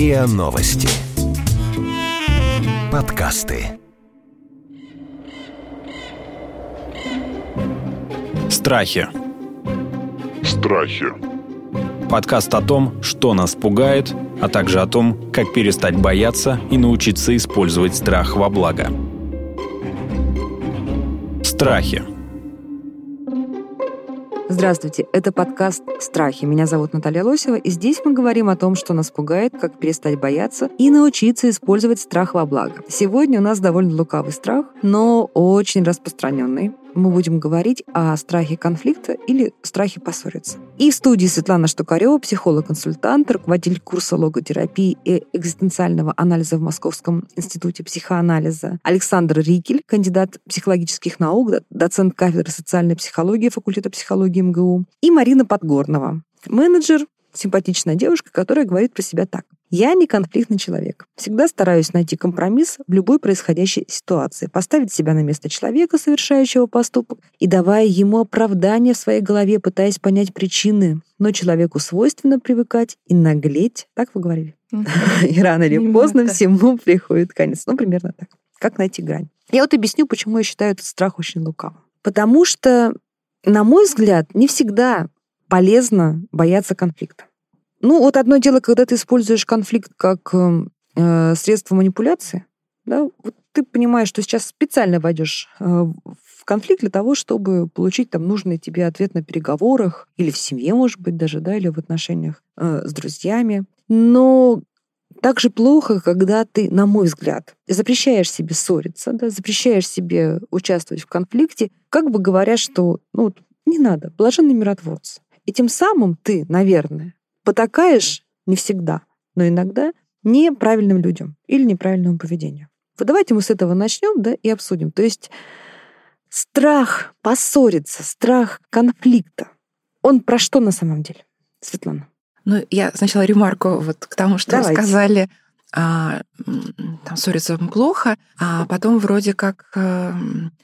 РИА Новости. Подкасты. Страхи. Страхи. Подкаст о том, что нас пугает, а также о том, как перестать бояться и научиться использовать страх во благо. Страхи. Здравствуйте, это подкаст «Страхи». Меня зовут Наталья Лосева, и здесь мы говорим о том, что нас пугает, как перестать бояться и научиться использовать страх во благо. Сегодня у нас довольно лукавый страх, но очень распространенный мы будем говорить о страхе конфликта или страхе поссориться. И в студии Светлана Штукарева, психолог-консультант, руководитель курса логотерапии и экзистенциального анализа в Московском институте психоанализа, Александр Рикель, кандидат психологических наук, доцент кафедры социальной психологии факультета психологии МГУ, и Марина Подгорнова, менеджер, симпатичная девушка, которая говорит про себя так. Я не конфликтный человек. Всегда стараюсь найти компромисс в любой происходящей ситуации, поставить себя на место человека, совершающего поступок, и давая ему оправдание в своей голове, пытаясь понять причины. Но человеку свойственно привыкать и наглеть. Так вы говорили? И рано или поздно всему приходит конец. Ну, примерно так. Как найти грань? Я вот объясню, почему я считаю этот страх очень лукавым. Потому что, на мой взгляд, не всегда полезно бояться конфликта. Ну, вот одно дело, когда ты используешь конфликт как эм, э, средство манипуляции, да, вот ты понимаешь, что сейчас специально войдешь э, в конфликт для того, чтобы получить там нужный тебе ответ на переговорах или в семье, может быть, даже, да, или в отношениях э, с друзьями. Но так же плохо, когда ты, на мой взгляд, запрещаешь себе ссориться, да, запрещаешь себе участвовать в конфликте, как бы говоря, что ну, не надо, блаженный миротворцы. И тем самым ты, наверное, потакаешь не всегда, но иногда неправильным людям или неправильному поведению. Вот давайте мы с этого начнем, да, и обсудим. То есть страх поссориться, страх конфликта, он про что на самом деле, Светлана? Ну, я сначала ремарку вот к тому, что Давайте. сказали а, там ссориться плохо, а потом вроде как а,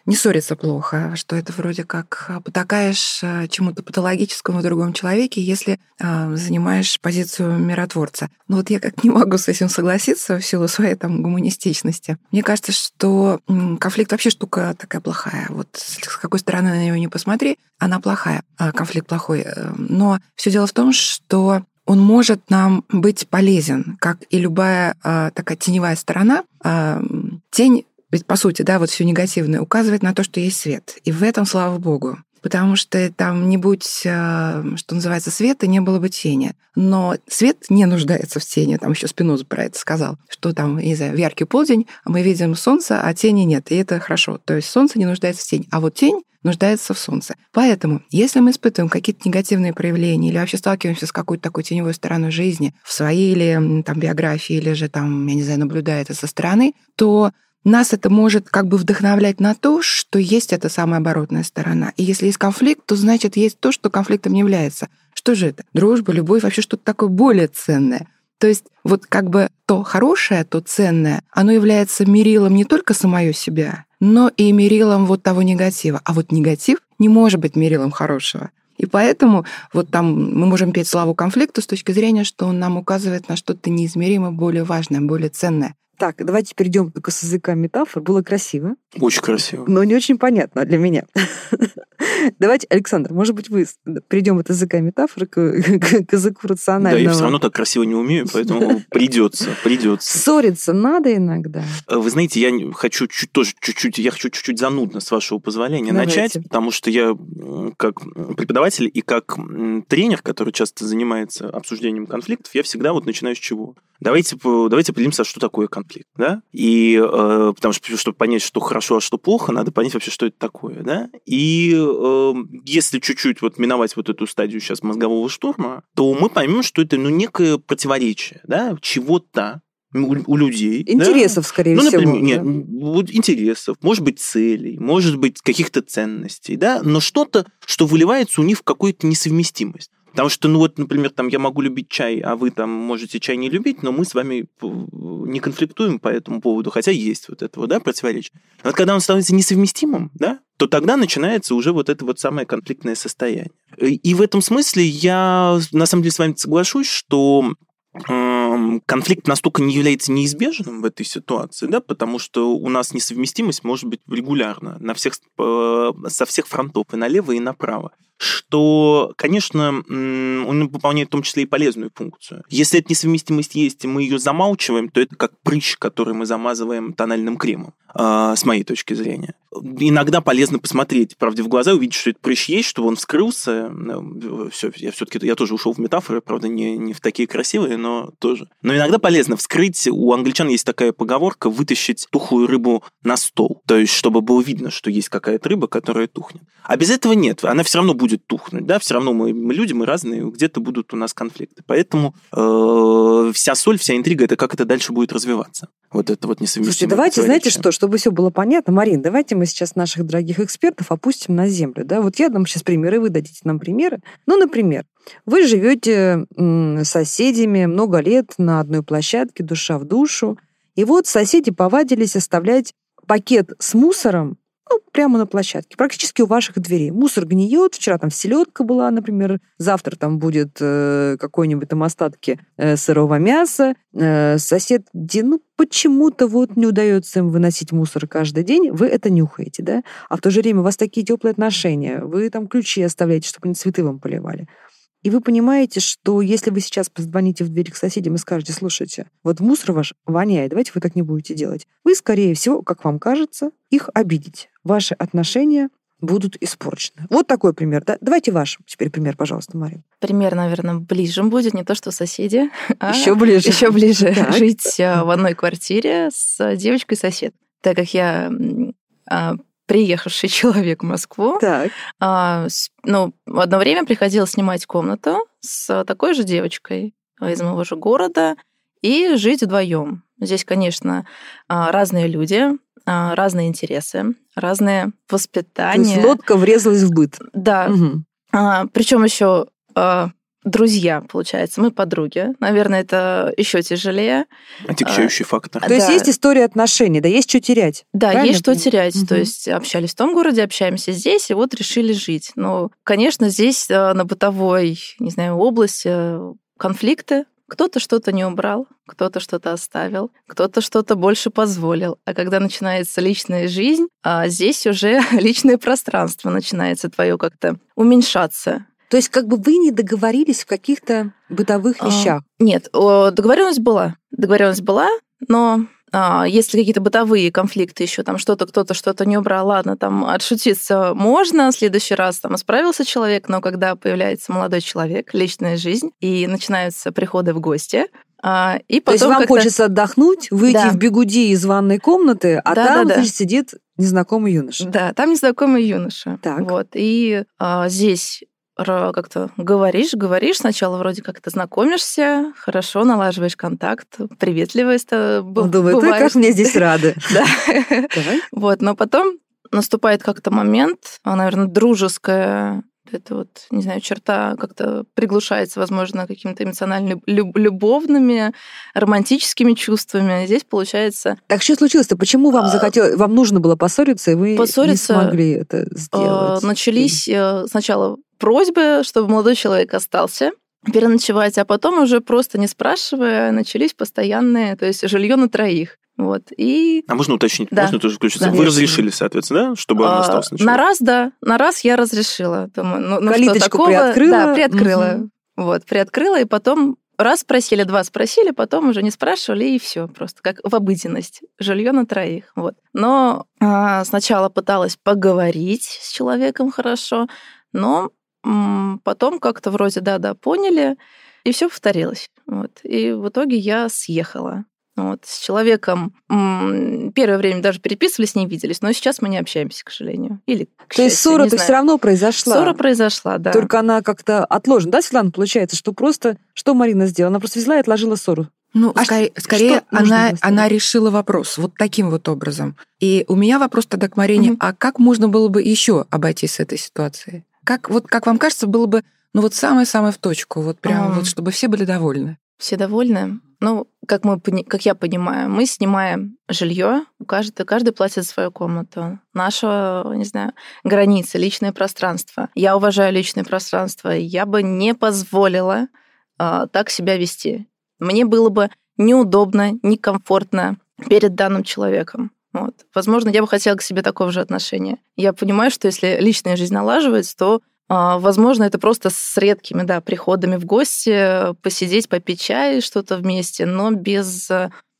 не ссориться плохо, что это вроде как потакаешь э, чему-то патологическому в другом человеке, если а, занимаешь позицию миротворца. Но вот я как не могу с этим согласиться в силу своей там гуманистичности. Мне кажется, что конфликт вообще штука такая плохая. Вот с какой стороны на нее не посмотри, она плохая, а конфликт плохой. Э, но все дело в том, что он может нам быть полезен, как и любая а, такая теневая сторона. А, тень, ведь по сути, да, вот все негативное указывает на то, что есть свет. И в этом, слава богу, потому что там не будь, а, что называется, света, не было бы тени. Но свет не нуждается в тени, там еще Спиноза про это сказал, что там, не знаю, в яркий полдень мы видим солнце, а тени нет, и это хорошо. То есть солнце не нуждается в тени, а вот тень нуждается в солнце. Поэтому, если мы испытываем какие-то негативные проявления или вообще сталкиваемся с какой-то такой теневой стороной жизни в своей или там биографии, или же там, я не знаю, наблюдая это со стороны, то нас это может как бы вдохновлять на то, что есть эта самая оборотная сторона. И если есть конфликт, то значит есть то, что конфликтом не является. Что же это? Дружба, любовь, вообще что-то такое более ценное. То есть вот как бы то хорошее, то ценное, оно является мерилом не только самое себя, но и мерилом вот того негатива. А вот негатив не может быть мерилом хорошего. И поэтому вот там мы можем петь славу конфликту с точки зрения, что он нам указывает на что-то неизмеримо более важное, более ценное. Так, давайте перейдем только с языка метафор. Было красиво. Очень красиво. Но не очень понятно для меня. Давайте, Александр, может быть, вы перейдем от языка метафор к, к, к языку рационального. Да, я все равно так красиво не умею, поэтому придется, придется. Ссориться надо иногда. Э, вы знаете, я хочу чуть тоже чуть-чуть, я хочу чуть-чуть занудно, с вашего позволения, Давайте. начать, потому что я как преподаватель и как тренер, который часто занимается обсуждением конфликтов, я всегда вот начинаю с чего? Давайте, давайте определимся, что такое конфликт, да? И э, потому что, чтобы понять, что хорошо, а что плохо, надо понять вообще, что это такое, да? И э, если чуть-чуть вот миновать вот эту стадию сейчас мозгового штурма, то мы поймем, что это, ну, некое противоречие, да, чего-то, у, у людей. Интересов, да? скорее ну, например, всего. Нет, да? вот интересов, может быть, целей, может быть, каких-то ценностей, да, но что-то, что выливается у них в какую-то несовместимость. Потому что, ну вот, например, там я могу любить чай, а вы там можете чай не любить, но мы с вами не конфликтуем по этому поводу, хотя есть вот это вот, да, противоречие. Но вот когда он становится несовместимым, да, то тогда начинается уже вот это вот самое конфликтное состояние. И в этом смысле я на самом деле с вами соглашусь, что конфликт настолько не является неизбежным в этой ситуации, да, потому что у нас несовместимость может быть регулярно на всех, э, со всех фронтов, и налево, и направо что, конечно, он выполняет в том числе и полезную функцию. Если эта несовместимость есть, и мы ее замалчиваем, то это как прыщ, который мы замазываем тональным кремом, а, с моей точки зрения. Иногда полезно посмотреть, правде в глаза, увидеть, что это прыщ есть, чтобы он вскрылся. Все, я все-таки я тоже ушел в метафоры, правда, не, не в такие красивые, но тоже. Но иногда полезно вскрыть. У англичан есть такая поговорка вытащить тухлую рыбу на стол. То есть, чтобы было видно, что есть какая-то рыба, которая тухнет. А без этого нет. Она все равно будет будет тухнуть, да, все равно мы, мы люди, мы разные, где-то будут у нас конфликты. Поэтому э, вся соль, вся интрига, это как это дальше будет развиваться. Вот это вот несовместимое. Слушайте, давайте, знаете что, чтобы все было понятно, Марин, давайте мы сейчас наших дорогих экспертов опустим на землю, да, вот я дам сейчас примеры, вы дадите нам примеры. Ну, например, вы живете с соседями много лет на одной площадке, душа в душу, и вот соседи повадились оставлять пакет с мусором ну, прямо на площадке, практически у ваших дверей. Мусор гниет, вчера там селедка была, например, завтра там будет э, какой-нибудь там остатки э, сырого мяса. Э, сосед, где, ну, почему-то вот не удается им выносить мусор каждый день, вы это нюхаете, да? А в то же время у вас такие теплые отношения, вы там ключи оставляете, чтобы они цветы вам поливали. И вы понимаете, что если вы сейчас позвоните в дверь к соседям и скажете, слушайте, вот мусор ваш воняет, давайте вы так не будете делать, вы, скорее всего, как вам кажется, их обидите. Ваши отношения будут испорчены. Вот такой пример. Да? Давайте ваш теперь пример, пожалуйста, Мария. Пример, наверное, ближе будет, не то что соседи, а еще ближе. Еще ближе. Жить э, в одной квартире с девочкой-сосед. Так как я а, приехавший человек в Москву. Так. А, ну, одно время приходилось снимать комнату с такой же девочкой из моего же города и жить вдвоем. Здесь, конечно, а, разные люди, а, разные интересы, разные воспитания. То есть лодка врезалась в быт. Да. Угу. А, причем еще а, друзья, получается, мы подруги. Наверное, это еще тяжелее. Отягчающий а, фактор. То да. есть есть история отношений, да, есть что терять. Да, Правильно? есть что терять. Угу. То есть общались в том городе, общаемся здесь, и вот решили жить. Но, конечно, здесь э, на бытовой, не знаю, области э, конфликты. Кто-то что-то не убрал, кто-то что-то оставил, кто-то что-то больше позволил. А когда начинается личная жизнь, а здесь уже личное пространство начинается твое как-то уменьшаться. То есть как бы вы не договорились в каких-то бытовых а, вещах? А, нет, договоренность была. Договоренность была, но а, если какие-то бытовые конфликты еще, там что-то кто-то что-то не убрал, ладно, там отшутиться можно, в следующий раз там исправился человек, но когда появляется молодой человек, личная жизнь, и начинаются приходы в гости, а, и потом То есть вам хочется отдохнуть, выйти да. в бегуди из ванной комнаты, а да, там да, да. сидит незнакомый юноша. Да, там незнакомый юноша. Так. Вот. И а, здесь как-то говоришь, говоришь, сначала вроде как то знакомишься, хорошо налаживаешь контакт, приветливость Думаю, бываешь. как мне здесь рады. Да. Вот, но потом наступает как-то момент, наверное, дружеская это вот, не знаю, черта как-то приглушается, возможно, какими-то эмоционально любовными, романтическими чувствами. Здесь получается... Так что случилось-то? Почему вам а, захотелось, вам нужно было поссориться, и вы поссориться, не смогли это сделать? Начались э, сначала просьбы, чтобы молодой человек остался, переночевать, а потом уже просто не спрашивая, начались постоянные, то есть жилье на троих. Вот, и... А можно уточнить? Да. Можно тоже включиться? Да. Вы разрешили, соответственно, да, чтобы он а, остался ночевать? На раз, да. На раз я разрешила. Думаю, ну, ну Калиточку что, такого... приоткрыла? Да, приоткрыла. Угу. Вот, приоткрыла, и потом раз спросили, два спросили, потом уже не спрашивали, и все просто как в обыденность. Жилье на троих. Вот. Но а, сначала пыталась поговорить с человеком хорошо, но Потом как-то вроде да-да поняли, и все повторилось. Вот. И в итоге я съехала. Вот. С человеком первое время даже переписывались, не виделись, но сейчас мы не общаемся, к сожалению. Или, к То счастью, есть ссора-то все равно произошла? Ссора произошла, да. Только она как-то отложена. Да, Светлана, получается, что просто... Что Марина сделала? Она просто взяла и отложила ссору. Ну, а скорее, скорее она, она решила вопрос вот таким вот образом. И у меня вопрос тогда к Марине, угу. а как можно было бы еще обойтись с этой ситуацией? Как, вот, как вам кажется, было бы ну вот самое-самое в точку, вот прям вот, чтобы все были довольны? Все довольны? Ну, как, мы, как я понимаю, мы снимаем жилье, каждый, каждый платит за свою комнату. Наша, не знаю, граница, личное пространство. Я уважаю личное пространство. Я бы не позволила э, так себя вести. мне было бы неудобно, некомфортно перед данным человеком. Вот. Возможно, я бы хотела к себе такого же отношения. Я понимаю, что если личная жизнь налаживается, то а, Возможно, это просто с редкими да, приходами в гости, посидеть, попить чай, что-то вместе, но без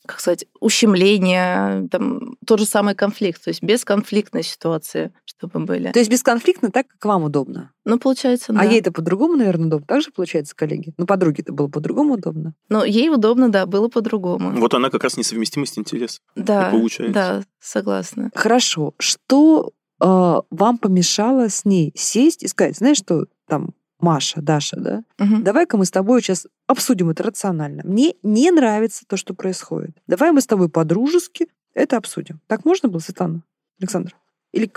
как сказать, ущемления, там, тот же самый конфликт, то есть бесконфликтной ситуации, чтобы были. То есть бесконфликтно так, как вам удобно? Ну, получается, а да. А ей это по-другому, наверное, удобно? Так же получается, коллеги? Ну, подруге это было по-другому удобно? Ну, ей удобно, да, было по-другому. Вот она как раз несовместимость интересов. Да, получается. да, согласна. Хорошо. Что э, вам помешало с ней сесть и сказать, знаешь что, там, Маша, Даша, да? Угу. Давай-ка мы с тобой сейчас обсудим это рационально. Мне не нравится то, что происходит. Давай мы с тобой по-дружески это обсудим. Так можно было, Светлана? Александр? Или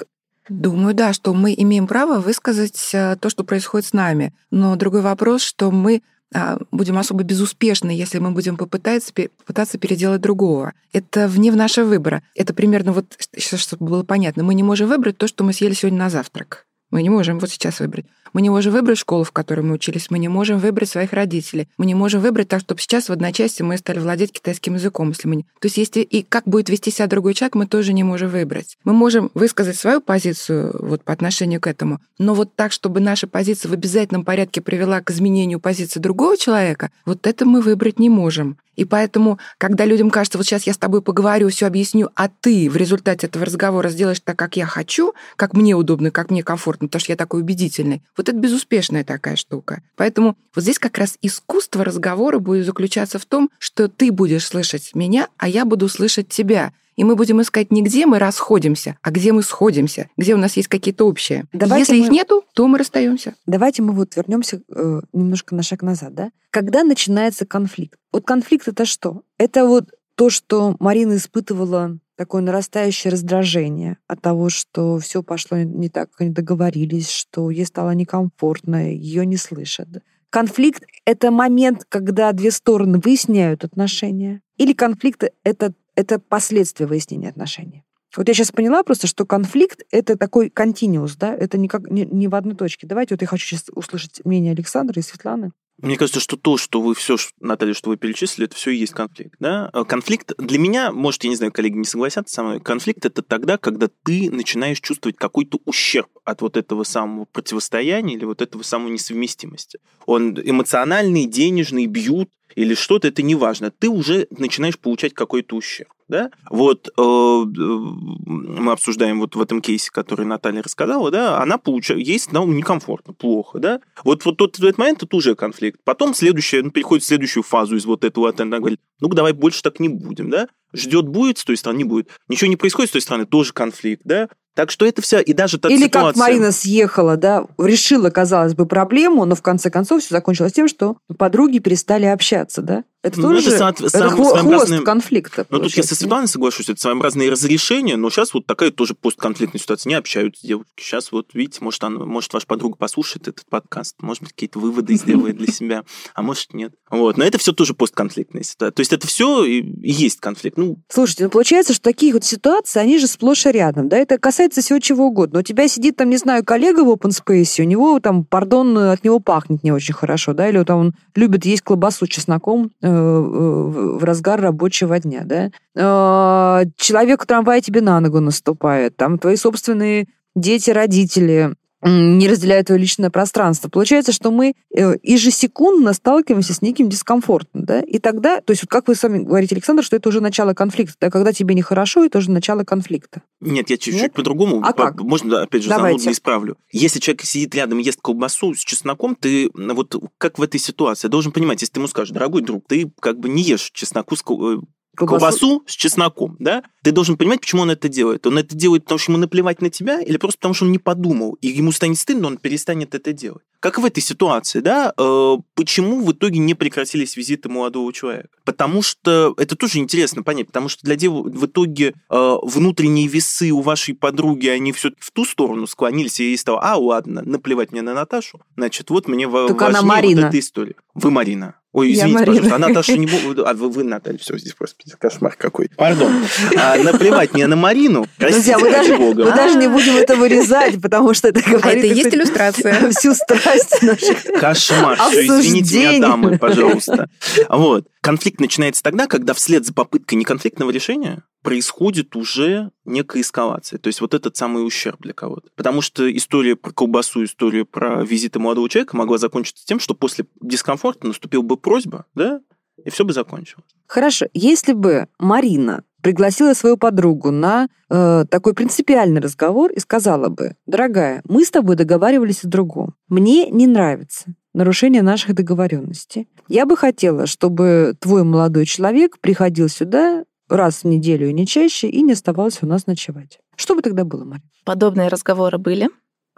Думаю, да, что мы имеем право высказать э, то, что происходит с нами. Но другой вопрос, что мы а, будем особо безуспешны, если мы будем попытаться, попытаться переделать другого. Это вне нашего выбора. Это примерно вот, чтобы было понятно, мы не можем выбрать то, что мы съели сегодня на завтрак. Мы не можем вот сейчас выбрать. Мы не можем выбрать школу, в которой мы учились, мы не можем выбрать своих родителей, мы не можем выбрать так, чтобы сейчас в одночасье мы стали владеть китайским языком, если мы не... То есть если и как будет вести себя другой человек, мы тоже не можем выбрать. Мы можем высказать свою позицию вот по отношению к этому, но вот так, чтобы наша позиция в обязательном порядке привела к изменению позиции другого человека, вот это мы выбрать не можем. И поэтому, когда людям кажется, вот сейчас я с тобой поговорю, все объясню, а ты в результате этого разговора сделаешь так, как я хочу, как мне удобно, как мне комфортно, потому что я такой убедительный, вот это безуспешная такая штука. Поэтому вот здесь как раз искусство разговора будет заключаться в том, что ты будешь слышать меня, а я буду слышать тебя. И мы будем искать не где мы расходимся, а где мы сходимся, где у нас есть какие-то общие. Давайте Если мы... их нету, то мы расстаемся. Давайте мы вот вернемся э, немножко на шаг назад, да? Когда начинается конфликт? Вот конфликт это что? Это вот то, что Марина испытывала такое нарастающее раздражение от того, что все пошло не так, как они договорились, что ей стало некомфортно, ее не слышат. Конфликт — это момент, когда две стороны выясняют отношения, или конфликт — это это последствия выяснения отношений. Вот я сейчас поняла просто, что конфликт — это такой континуус, да, это не, как, не, не в одной точке. Давайте вот я хочу сейчас услышать мнение Александра и Светланы. Мне кажется, что то, что вы все, Наталья, что вы перечислили, это все и есть конфликт. Да? Э, конфликт для меня, может, я не знаю, коллеги не согласятся со мной, конфликт это тогда, когда ты начинаешь чувствовать какой-то ущерб от вот этого самого противостояния или вот этого самого несовместимости. Он эмоциональный, денежный, бьют, или что-то, это не важно. Ты уже начинаешь получать какой-то ущерб. Да? Вот э, мы обсуждаем вот в этом кейсе, который Наталья рассказала, да, она получает, есть ну, некомфортно, плохо, да. Вот, вот тот, этот момент это уже конфликт. Потом следующее, ну, переходит в следующую фазу из вот этого, она говорит, ну давай больше так не будем, да. Ждет будет, с той стороны не будет. Ничего не происходит с той стороны, тоже конфликт, да. Так что это все, и даже та Или ситуация... как Марина съехала, да, решила, казалось бы, проблему, но в конце концов все закончилось тем, что подруги перестали общаться, да? Это ну, тоже это, со- это сам, хвост своеобразный... конфликта. Ну, тут я со Светланой соглашусь, это своеобразные разрешения, но сейчас вот такая тоже постконфликтная ситуация. Не общаются девушки. Сейчас вот, видите, может, она, может ваша подруга послушает этот подкаст, может быть, какие-то выводы сделает для себя, а может, нет. Вот. Но это все тоже постконфликтная ситуация. То есть это все и есть конфликт. Ну... Слушайте, ну получается, что такие вот ситуации, они же сплошь и рядом, да? Это касается всего чего угодно. У тебя сидит там, не знаю, коллега в open space, у него там, пардон, от него пахнет не очень хорошо, да, или там он любит есть колбасу с чесноком, э, э, в разгар рабочего дня, да, а, человек в трамвае тебе на ногу наступает, там твои собственные дети, родители не разделяют твое личное пространство. Получается, что мы э, ежесекундно сталкиваемся с неким дискомфортом, да, и тогда, то есть вот как вы сами говорите, Александр, что это уже начало конфликта, да, когда тебе нехорошо, это уже начало конфликта. Нет, я чуть-чуть по-другому. А по- как? Можно, опять же, Давайте. занудно исправлю. Если человек сидит рядом и ест колбасу с чесноком, ты вот как в этой ситуации должен понимать, если ты ему скажешь, дорогой друг, ты как бы не ешь чесноку с э, колбасу, колбасу с чесноком, да, ты должен понимать, почему он это делает. Он это делает, потому что ему наплевать на тебя, или просто потому, что он не подумал, и ему станет стыдно, он перестанет это делать. Как в этой ситуации, да, э, почему в итоге не прекратились визиты молодого человека? Потому что, это тоже интересно понять, потому что для дев в итоге э, внутренние весы у вашей подруги, они все в ту сторону склонились, и ей стало, а, ладно, наплевать мне на Наташу, значит, вот мне Только важнее она Марина. вот эта история. Вы Марина. Ой, извините, пожалуйста, а Наташа не будет... А вы, вы Наталья, все, здесь, господи, кошмар какой. Пардон. А, наплевать мне на Марину, простите, Друзья, мы даже, Бога. мы даже не будем это вырезать, потому что это говорит... А это и есть иллюстрация. Всю страсть наших Кошмар. Все, извините меня, дамы, пожалуйста. Вот. Конфликт начинается тогда, когда вслед за попыткой неконфликтного решения происходит уже некая эскалация. То есть вот этот самый ущерб для кого-то. Потому что история про колбасу, история про визиты молодого человека могла закончиться тем, что после дискомфорта наступила бы просьба, да, и все бы закончилось. Хорошо, если бы Марина пригласила свою подругу на э, такой принципиальный разговор и сказала бы, дорогая, мы с тобой договаривались о другом. Мне не нравится нарушение наших договоренностей. Я бы хотела, чтобы твой молодой человек приходил сюда раз в неделю и не чаще, и не оставался у нас ночевать. Что бы тогда было, Мария? Подобные разговоры были.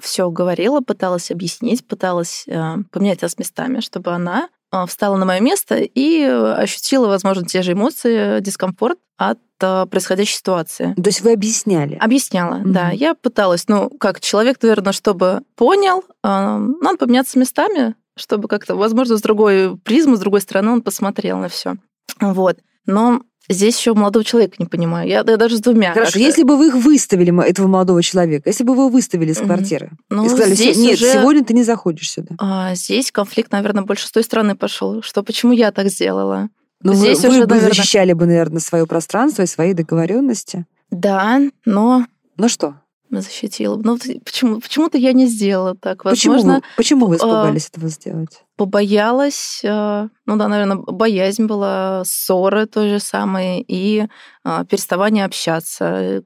Все говорила, пыталась объяснить, пыталась э, поменять нас местами, чтобы она э, встала на мое место и ощутила, возможно, те же эмоции, дискомфорт от э, происходящей ситуации. То есть вы объясняли? Объясняла, mm-hmm. да. Я пыталась, ну, как человек, наверное, чтобы понял, э, надо поменяться местами, чтобы как-то, возможно, с другой призмы, с другой стороны он посмотрел на все. Вот. Но Здесь еще молодого человека не понимаю. Я, я даже с двумя. Хорошо, если бы вы их выставили, этого молодого человека, если бы вы его выставили из квартиры, ну, и сказали, здесь нет, уже... сегодня ты не заходишь сюда. А, здесь конфликт, наверное, больше с той стороны пошел. Что почему я так сделала? Ну, здесь вы, уже, вы бы наверное... защищали бы, наверное, свое пространство и свои договоренности. Да, но... Ну что? Защитила. Но почему, почему-то я не сделала так. Возможно, почему вы, почему вы испугались э, этого сделать? Побоялась, э, ну да, наверное, боязнь была, ссоры то же самое и э, переставание общаться, э,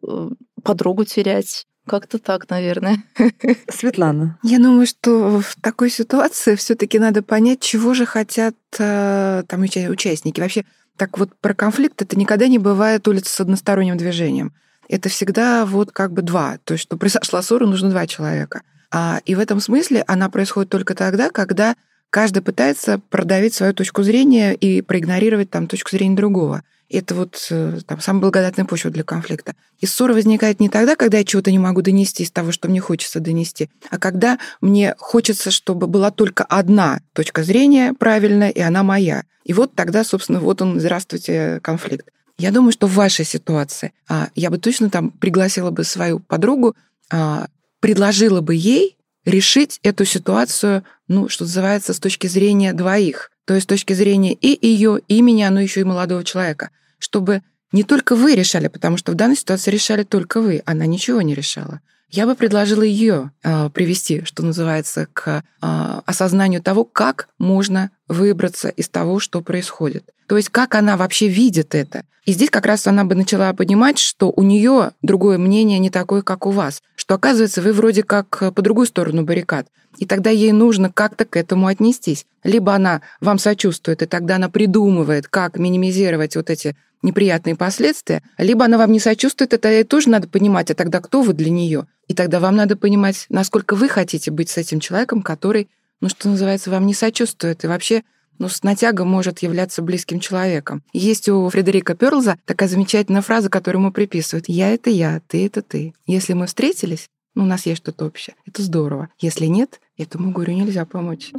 подругу терять. Как-то так, наверное. Светлана. Я думаю, что в такой ситуации все-таки надо понять, чего же хотят э, там участники. Вообще, так вот про конфликт это никогда не бывает улица с односторонним движением это всегда вот как бы два. То есть, что произошла ссора, нужно два человека. А, и в этом смысле она происходит только тогда, когда каждый пытается продавить свою точку зрения и проигнорировать там точку зрения другого. Это вот э, там, самая благодатная почва для конфликта. И ссора возникает не тогда, когда я чего-то не могу донести из того, что мне хочется донести, а когда мне хочется, чтобы была только одна точка зрения правильная, и она моя. И вот тогда, собственно, вот он, здравствуйте, конфликт. Я думаю, что в вашей ситуации а, я бы точно там пригласила бы свою подругу, а, предложила бы ей решить эту ситуацию, ну, что называется, с точки зрения двоих. То есть с точки зрения и ее, и меня, но еще и молодого человека. Чтобы не только вы решали, потому что в данной ситуации решали только вы, она ничего не решала. Я бы предложила ее э, привести, что называется, к э, осознанию того, как можно выбраться из того, что происходит. То есть как она вообще видит это. И здесь как раз она бы начала понимать, что у нее другое мнение не такое, как у вас. Что оказывается, вы вроде как по другую сторону баррикад. И тогда ей нужно как-то к этому отнестись. Либо она вам сочувствует, и тогда она придумывает, как минимизировать вот эти неприятные последствия, либо она вам не сочувствует, это ей тоже надо понимать, а тогда кто вы для нее? И тогда вам надо понимать, насколько вы хотите быть с этим человеком, который, ну, что называется, вам не сочувствует. И вообще ну, с натягом может являться близким человеком. Есть у Фредерика Перлза такая замечательная фраза, которую ему приписывают. «Я — это я, ты — это ты». Если мы встретились, ну, у нас есть что-то общее. Это здорово. Если нет, этому горю нельзя помочь.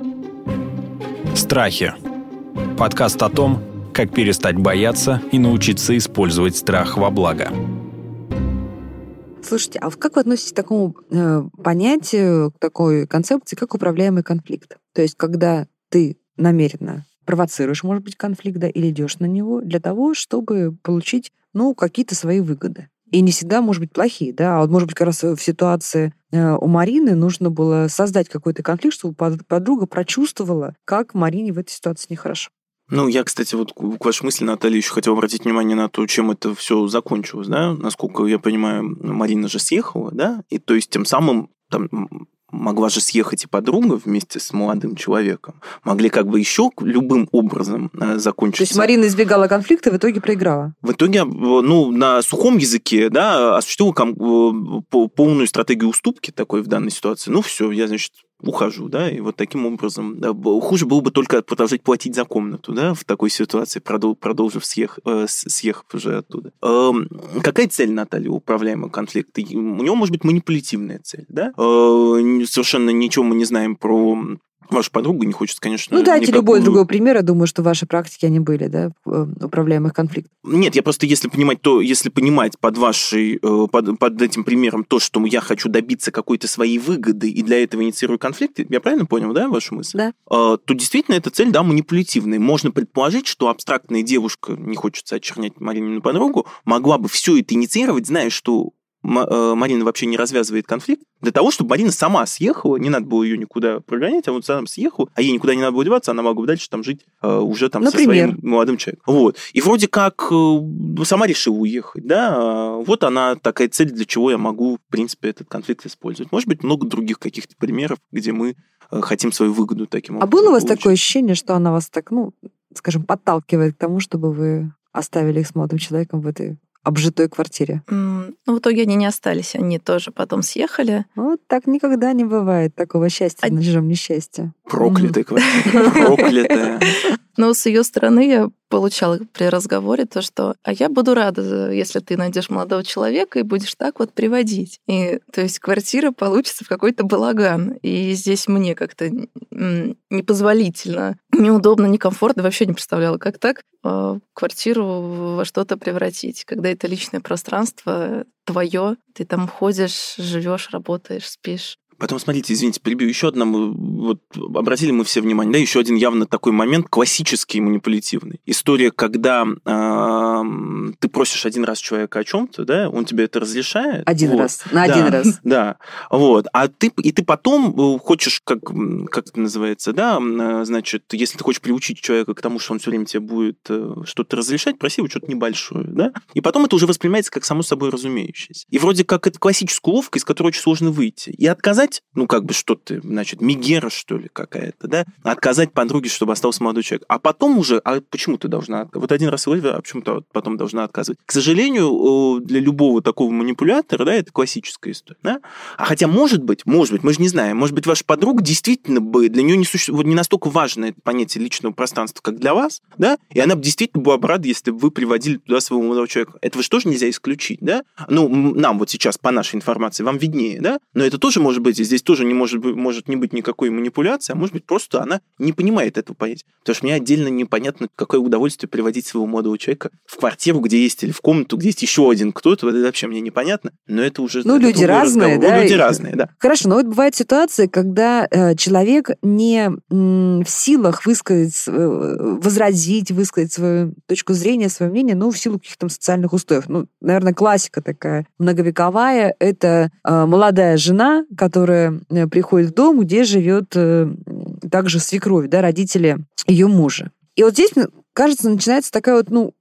Страхи. Подкаст о том, как перестать бояться и научиться использовать страх во благо. Слушайте, а как вы относитесь к такому э, понятию, к такой концепции, как управляемый конфликт? То есть, когда ты намеренно провоцируешь, может быть, конфликт, да, или идешь на него для того, чтобы получить, ну, какие-то свои выгоды. И не всегда, может быть, плохие, да, а вот, может быть, как раз в ситуации э, у Марины нужно было создать какой-то конфликт, чтобы подруга прочувствовала, как Марине в этой ситуации нехорошо. Ну, я, кстати, вот к вашей мысли, Наталья, еще хотел обратить внимание на то, чем это все закончилось, да, насколько я понимаю, Марина же съехала, да, и то есть тем самым там могла же съехать и подруга вместе с молодым человеком. Могли как бы еще любым образом э, закончить. То есть Марина избегала конфликта, в итоге проиграла? В итоге, ну, на сухом языке, да, осуществила э, полную стратегию уступки такой в данной ситуации. Ну, все, я, значит, ухожу, да, и вот таким образом да, хуже было бы только продолжать платить за комнату, да, в такой ситуации, продолжив съех, э, съехав уже оттуда. Э, какая цель, Наталья, управляемого конфликта? У него может быть манипулятивная цель, да? Э, совершенно ничего мы не знаем про ваша подруга не хочет, конечно... Ну, дайте никакую... любой другой пример. Я думаю, что в вашей практике они были, да, э, управляемых конфликтов. Нет, я просто, если понимать то, если понимать под вашей, э, под, под этим примером то, что я хочу добиться какой-то своей выгоды и для этого инициирую конфликт, я правильно понял, да, вашу мысль? Да. То действительно эта цель, да, манипулятивная. Можно предположить, что абстрактная девушка, не хочется очернять Маринину подругу, могла бы все это инициировать, зная, что Марина вообще не развязывает конфликт, для того, чтобы Марина сама съехала, не надо было ее никуда прогонять, а вот сама съехала, а ей никуда не надо было деваться, она могла бы дальше там жить э, уже там Например? со своим молодым человеком. Вот. И вроде как э, сама решила уехать, да, а вот она такая цель, для чего я могу, в принципе, этот конфликт использовать. Может быть, много других каких-то примеров, где мы хотим свою выгоду таким образом. А было у вас получить. такое ощущение, что она вас так, ну, скажем, подталкивает к тому, чтобы вы оставили их с молодым человеком в этой обжитой квартире? Ну, в итоге они не остались, они тоже потом съехали. Вот так никогда не бывает такого счастья а... на чужом несчастье. Проклятая квартира, проклятая. Но с ее стороны я получала при разговоре то, что «а я буду рада, если ты найдешь молодого человека и будешь так вот приводить». И то есть квартира получится в какой-то балаган. И здесь мне как-то непозволительно, неудобно, некомфортно, вообще не представляла, как так а, квартиру во что-то превратить, когда это личное пространство твое, ты там ходишь, живешь, работаешь, спишь. Потом, смотрите, извините, перебью. Еще одна, вот обратили мы все внимание, да, еще один явно такой момент классический манипулятивный. История, когда э, ты просишь один раз человека о чем-то, да, он тебе это разрешает. Один вот. раз, на да, один раз. Да, вот. А ты, и ты потом э, хочешь, как, как это называется, да, э, значит, если ты хочешь приучить человека к тому, что он все время тебе будет э, что-то разрешать, проси его что-то небольшое, да, и потом это уже воспринимается как само собой разумеющееся. И вроде как это классическая уловка, из которой очень сложно выйти. И отказать отказать, ну, как бы что ты, значит, мигера, что ли, какая-то, да, отказать подруге, чтобы остался молодой человек. А потом уже, а почему ты должна? Вот один раз вывели, а почему ты потом должна отказывать? К сожалению, для любого такого манипулятора, да, это классическая история, да? А хотя, может быть, может быть, мы же не знаем, может быть, ваша подруга действительно бы, для нее не, суще... не настолько важно это понятие личного пространства, как для вас, да, и она бы действительно была бы рада, если бы вы приводили туда своего молодого человека. Этого же тоже нельзя исключить, да? Ну, нам вот сейчас, по нашей информации, вам виднее, да? Но это тоже может быть здесь тоже не может, быть, может не быть никакой манипуляции, а может быть просто она не понимает этого понятия. Потому что мне отдельно непонятно, какое удовольствие приводить своего молодого человека в квартиру, где есть, или в комнату, где есть еще один кто-то. Это вообще мне непонятно. Но это уже... Ну, люди разные, разговор. да? Люди разные, да. Хорошо, но вот бывает ситуация, когда э, человек не м, в силах высказать, э, возразить, высказать свою точку зрения, свое мнение, ну, в силу каких-то социальных устоев. Ну, наверное, классика такая многовековая. Это э, молодая жена, которая которая э, приходит в дом, где живет э, также свекровь, да, родители ее мужа. И вот здесь, кажется, начинается такая вот, ну,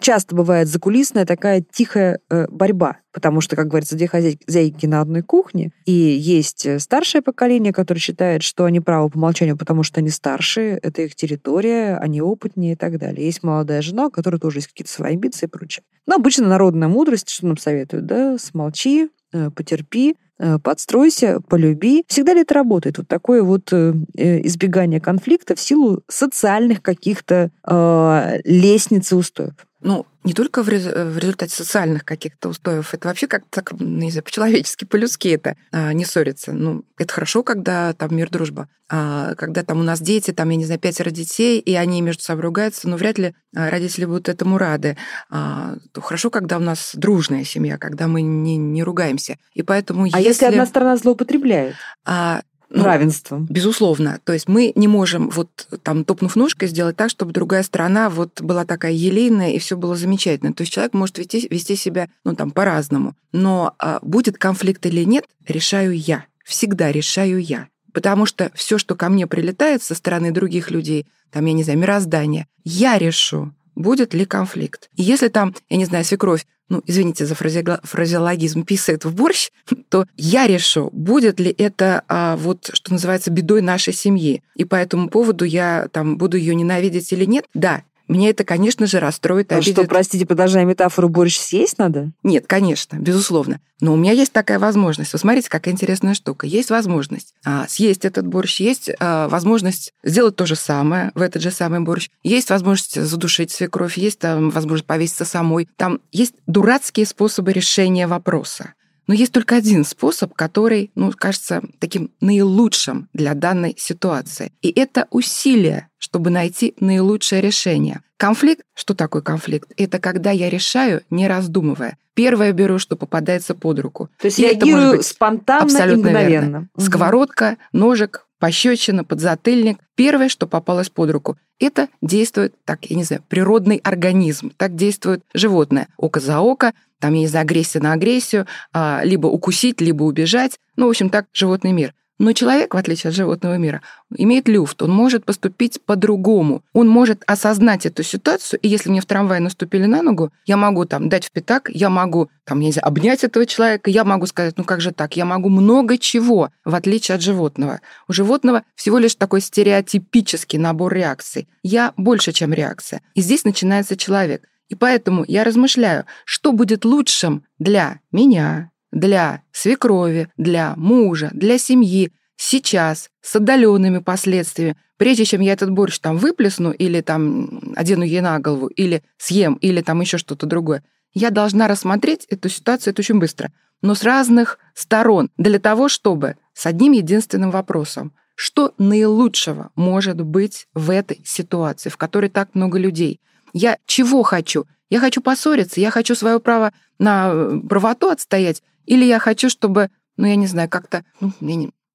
часто бывает закулисная такая тихая э, борьба, потому что, как говорится, две хозяйки на одной кухне, и есть старшее поколение, которое считает, что они правы по умолчанию, потому что они старше, это их территория, они опытнее и так далее. Есть молодая жена, у которой тоже есть какие-то свои амбиции и прочее. Но обычно народная мудрость, что нам советуют, да, смолчи, потерпи, Э, подстройся, полюби. Всегда ли это работает? Вот такое вот э, э, избегание конфликта в силу социальных каких-то э, лестниц и устоев? Ну, не только в, в результате социальных каких-то устоев, это вообще как-то, так, не знаю, по-человечески, по-людски это а, не ссориться. Ну, это хорошо, когда там мир, дружба. А, когда там у нас дети, там, я не знаю, пятеро детей, и они между собой ругаются, но вряд ли а, родители будут этому рады. А, то хорошо, когда у нас дружная семья, когда мы не, не ругаемся. И поэтому а если... если одна сторона злоупотребляет? А, ну, равенством. Безусловно. То есть мы не можем вот там топнув ножкой сделать так, чтобы другая сторона вот была такая елейная и все было замечательно. То есть человек может вести, вести себя ну там по-разному. Но а, будет конфликт или нет, решаю я. Всегда решаю я. Потому что все, что ко мне прилетает со стороны других людей, там, я не знаю, мироздание, я решу, будет ли конфликт. И если там, я не знаю, свекровь, ну, извините за фразеологизм, писает в борщ, то я решу, будет ли это а, вот, что называется, бедой нашей семьи. И по этому поводу я там буду ее ненавидеть или нет. Да, мне это, конечно же, расстроит а обидит. что, простите, продолжая метафору, борщ съесть надо? Нет, конечно, безусловно. Но у меня есть такая возможность. Вы смотрите, какая интересная штука. Есть возможность а, съесть этот борщ, есть а, возможность сделать то же самое в этот же самый борщ, есть возможность задушить свекровь, есть там возможность повеситься самой. Там есть дурацкие способы решения вопроса. Но есть только один способ, который, ну, кажется, таким наилучшим для данной ситуации. И это усилие, чтобы найти наилучшее решение. Конфликт, что такое конфликт? Это когда я решаю, не раздумывая. Первое беру, что попадается под руку. То есть и реагирую спонтанно абсолютно и мгновенно. Верно. Угу. Сковородка, ножик, пощечина, подзатыльник. Первое, что попалось под руку. Это действует, так, я не знаю, природный организм. Так действует животное. Око за око, там, я не знаю, агрессия на агрессию, а, либо укусить, либо убежать. Ну, в общем, так животный мир. Но человек, в отличие от животного мира, имеет люфт, он может поступить по-другому. Он может осознать эту ситуацию, и если мне в трамвае наступили на ногу, я могу там дать в пятак, я могу там, я не знаю, обнять этого человека, я могу сказать, ну как же так, я могу много чего, в отличие от животного. У животного всего лишь такой стереотипический набор реакций. Я больше, чем реакция. И здесь начинается человек. И поэтому я размышляю, что будет лучшим для меня, для свекрови, для мужа, для семьи, сейчас, с отдаленными последствиями, прежде чем я этот борщ там выплесну или там одену ей на голову, или съем, или там еще что-то другое, я должна рассмотреть эту ситуацию это очень быстро, но с разных сторон, для того, чтобы с одним единственным вопросом, что наилучшего может быть в этой ситуации, в которой так много людей – я чего хочу? Я хочу поссориться, я хочу свое право на э, правоту отстоять, или я хочу, чтобы, ну, я не знаю, как-то ну,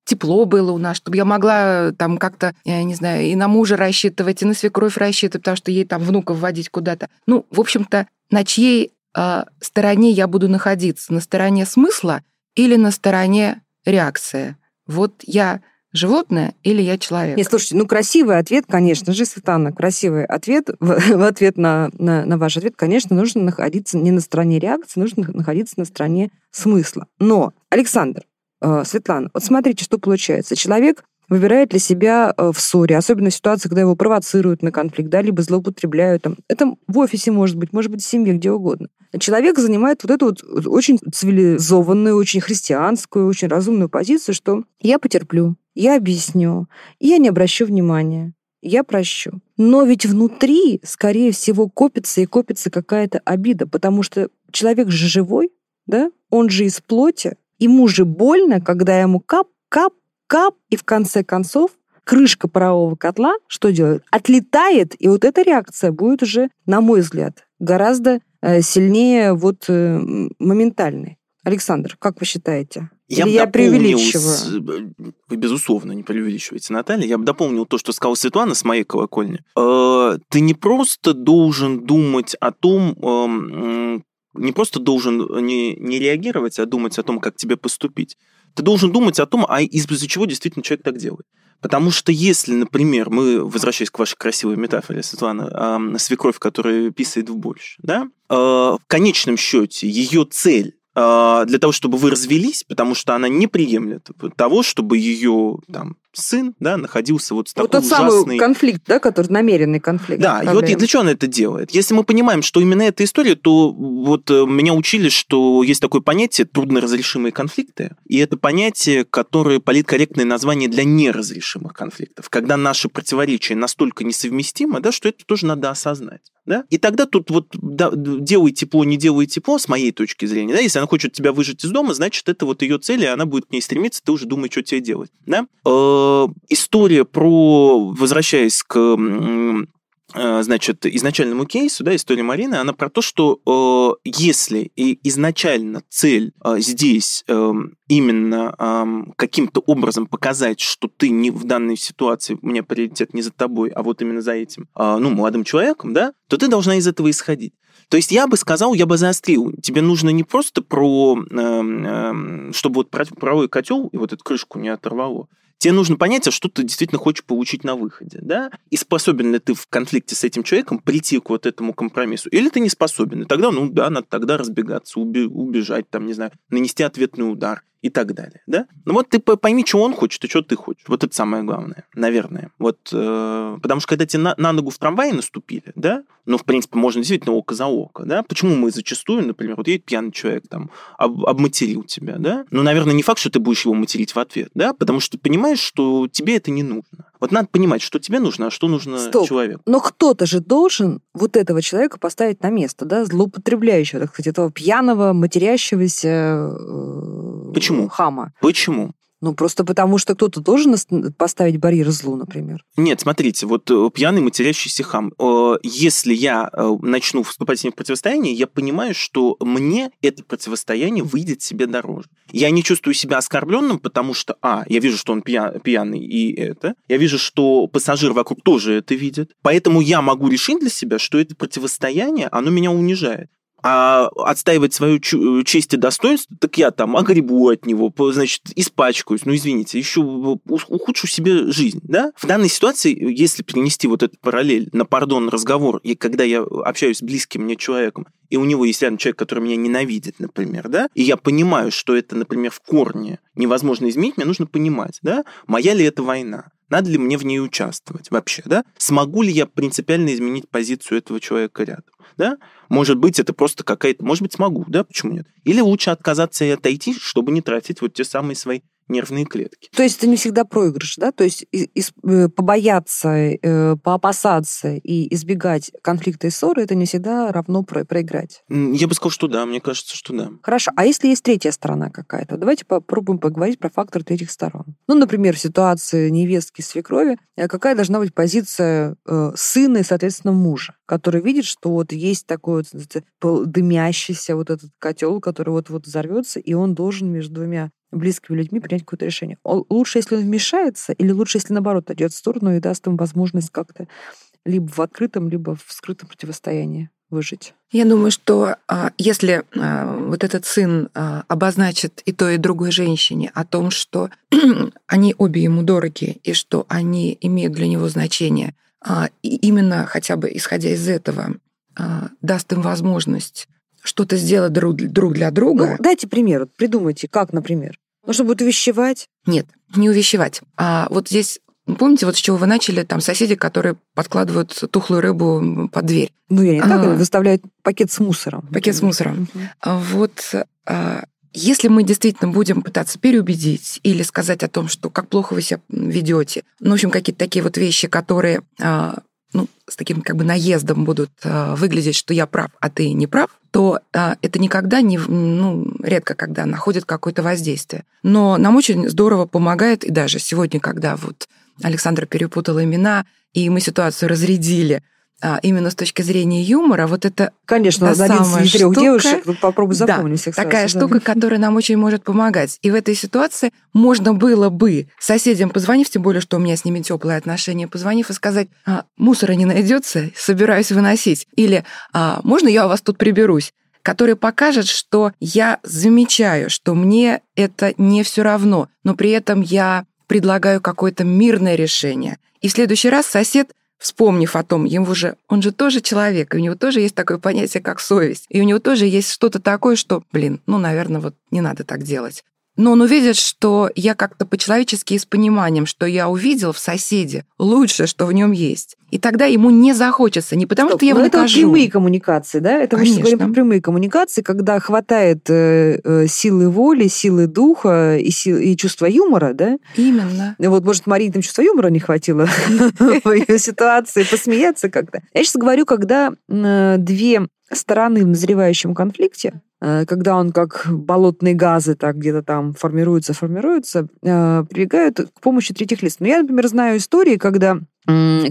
тепло было у нас, чтобы я могла э, там как-то, я не знаю, и на мужа рассчитывать, и на свекровь рассчитывать, потому что ей там внуков водить куда-то. Ну, в общем-то, на чьей э, стороне я буду находиться? На стороне смысла или на стороне реакции? Вот я животное или я человек? Нет, слушайте, ну красивый ответ, конечно же, Светлана, красивый ответ. В, в ответ на, на, на ваш ответ, конечно, нужно находиться не на стороне реакции, нужно находиться на стороне смысла. Но, Александр, э, Светлана, вот смотрите, что получается. Человек выбирает для себя э, в ссоре, особенно в ситуации, когда его провоцируют на конфликт, да, либо злоупотребляют. Там. Это в офисе может быть, может быть, в семье, где угодно. Человек занимает вот эту вот очень цивилизованную, очень христианскую, очень разумную позицию, что я потерплю, я объясню, я не обращу внимания, я прощу. Но ведь внутри, скорее всего, копится и копится какая-то обида, потому что человек же живой, да, он же из плоти, ему же больно, когда ему кап, кап, кап, и в конце концов крышка парового котла что делает? Отлетает, и вот эта реакция будет уже, на мой взгляд, гораздо э, сильнее вот э, моментальной. Александр, как вы считаете? Я, Или я преувеличиваю? Вы, безусловно, не преувеличиваете, Наталья. Я бы дополнил то, что сказала Светлана с моей колокольни. Э, ты не просто должен думать о том, эм, не просто должен не, не реагировать, а думать о том, как тебе поступить. Ты должен думать о том, а из-за чего действительно человек так делает. Потому что если, например, мы, возвращаясь к вашей красивой метафоре, Светлана, свекровь, которая писает в борщ, да, э, в конечном счете ее цель для того, чтобы вы развелись, потому что она не приемлет того, чтобы ее там сын, да, находился вот в такой вот тот ужасный... самый конфликт, да, который намеренный конфликт. Да, и вот для чего она это делает? Если мы понимаем, что именно эта история, то вот э, меня учили, что есть такое понятие трудноразрешимые конфликты, и это понятие, которое политкорректное название для неразрешимых конфликтов, когда наши противоречия настолько несовместимы, да, что это тоже надо осознать. Да? И тогда тут вот да, делай тепло, не делай тепло, с моей точки зрения. Да? Если она хочет тебя выжить из дома, значит, это вот ее цель, и она будет к ней стремиться, ты уже думаешь, что тебе делать. Да? Э, история про, возвращаясь к значит, изначальному кейсу, да, история Марины, она про то, что э, если изначально цель э, здесь э, именно э, каким-то образом показать, что ты не в данной ситуации, у меня приоритет не за тобой, а вот именно за этим, э, ну, молодым человеком, да, то ты должна из этого исходить. То есть я бы сказал, я бы заострил. Тебе нужно не просто про, э, э, чтобы вот правый котел и вот эту крышку не оторвало. Тебе нужно понять, а что ты действительно хочешь получить на выходе, да? И способен ли ты в конфликте с этим человеком прийти к вот этому компромиссу, или ты не способен. И тогда, ну да, надо тогда разбегаться, убежать, там, не знаю, нанести ответный удар и так далее, да? Ну вот ты пойми, что он хочет и что ты хочешь. Вот это самое главное, наверное. Вот, э, потому что когда тебе на, на ногу в трамвае наступили, да, ну, в принципе, можно действительно око за око, да? Почему мы зачастую, например, вот едет пьяный человек, там, об, обматерил тебя, да? Ну, наверное, не факт, что ты будешь его материть в ответ, да? Потому что ты понимаешь, что тебе это не нужно. Вот надо понимать, что тебе нужно, а что нужно Стоп. человеку. Но кто-то же должен вот этого человека поставить на место, да, злоупотребляющего, так сказать, этого пьяного, матерящегося э, Почему? хама. Почему? Ну, просто потому, что кто-то должен поставить барьер злу, например. Нет, смотрите, вот э, пьяный матерящийся хам. Э, если я э, начну вступать с ним в противостояние, я понимаю, что мне это противостояние выйдет себе дороже. Я не чувствую себя оскорбленным, потому что, а, я вижу, что он пьяный, и это. Я вижу, что пассажир вокруг тоже это видит. Поэтому я могу решить для себя, что это противостояние, оно меня унижает а отстаивать свою честь и достоинство, так я там огребу от него, значит, испачкаюсь, ну, извините, еще ухудшу себе жизнь, да? В данной ситуации, если перенести вот эту параллель на, пардон, разговор, и когда я общаюсь с близким мне человеком, и у него есть рядом человек, который меня ненавидит, например, да, и я понимаю, что это, например, в корне невозможно изменить, мне нужно понимать, да, моя ли это война, надо ли мне в ней участвовать вообще, да, смогу ли я принципиально изменить позицию этого человека рядом да? Может быть, это просто какая-то... Может быть, смогу, да? Почему нет? Или лучше отказаться и отойти, чтобы не тратить вот те самые свои нервные клетки. То есть это не всегда проигрыш, да? То есть из, э, побояться, э, поопасаться и избегать конфликта и ссоры, это не всегда равно про проиграть. Я бы сказал, что да, мне кажется, что да. Хорошо, а если есть третья сторона какая-то? Давайте попробуем поговорить про фактор третьих сторон. Ну, например, в ситуации невестки свекрови, э, какая должна быть позиция э, сына и, соответственно, мужа, который видит, что вот есть такой вот дымящийся вот этот котел, который вот-вот взорвется, и он должен между двумя близкими людьми принять какое-то решение. Лучше, если он вмешается, или лучше, если, наоборот, идет в сторону и даст им возможность как-то либо в открытом, либо в скрытом противостоянии выжить. Я думаю, что а, если а, вот этот сын а, обозначит и той, и другой женщине о том, что они обе ему дороги, и что они имеют для него значение, и именно хотя бы исходя из этого даст им возможность что-то сделать друг, друг для друга. Ну, дайте пример, придумайте, как, например. Нужно будет увещевать? Нет, не увещевать. А вот здесь Помните, вот с чего вы начали, там соседи, которые подкладывают тухлую рыбу под дверь? Ну, я не так, а, выставляют пакет с мусором. Пакет с мусором. Угу. Вот а, если мы действительно будем пытаться переубедить или сказать о том, что как плохо вы себя ведете, ну, в общем, какие-то такие вот вещи, которые а, ну, с таким как бы наездом будут э, выглядеть, что я прав, а ты не прав, то э, это никогда не, ну, редко когда находит какое-то воздействие. Но нам очень здорово помогает, и даже сегодня, когда вот Александра перепутала имена, и мы ситуацию разрядили, а, именно с точки зрения юмора, вот это Конечно, та самая из трех девушек, попробуй запомни да, всех Такая сразу, штука, да. которая нам очень может помогать. И в этой ситуации можно было бы соседям позвонив, тем более, что у меня с ними теплые отношения, позвонив и сказать, а, мусора не найдется, собираюсь выносить. Или а, можно я у вас тут приберусь? который покажет, что я замечаю, что мне это не все равно, но при этом я предлагаю какое-то мирное решение. И в следующий раз сосед вспомнив о том, ему же, он же тоже человек, и у него тоже есть такое понятие, как совесть, и у него тоже есть что-то такое, что, блин, ну, наверное, вот не надо так делать. Но он увидит, что я как-то по-человечески и с пониманием, что я увидел в соседе лучшее, что в нем есть. И тогда ему не захочется, не потому Стоп, что я его накажу. это прямые коммуникации, да? Это Конечно. мы сейчас говорим про прямые коммуникации, когда хватает э, э, силы воли, силы духа и, сил, и чувства юмора, да? Именно. Вот, может, Марине там чувства юмора не хватило в ее ситуации, посмеяться как-то. Я сейчас говорю, когда э, две стороны в назревающем конфликте когда он как болотные газы так где-то там формируются, формируются, э, прибегают к помощи третьих лиц. Но я, например, знаю истории, когда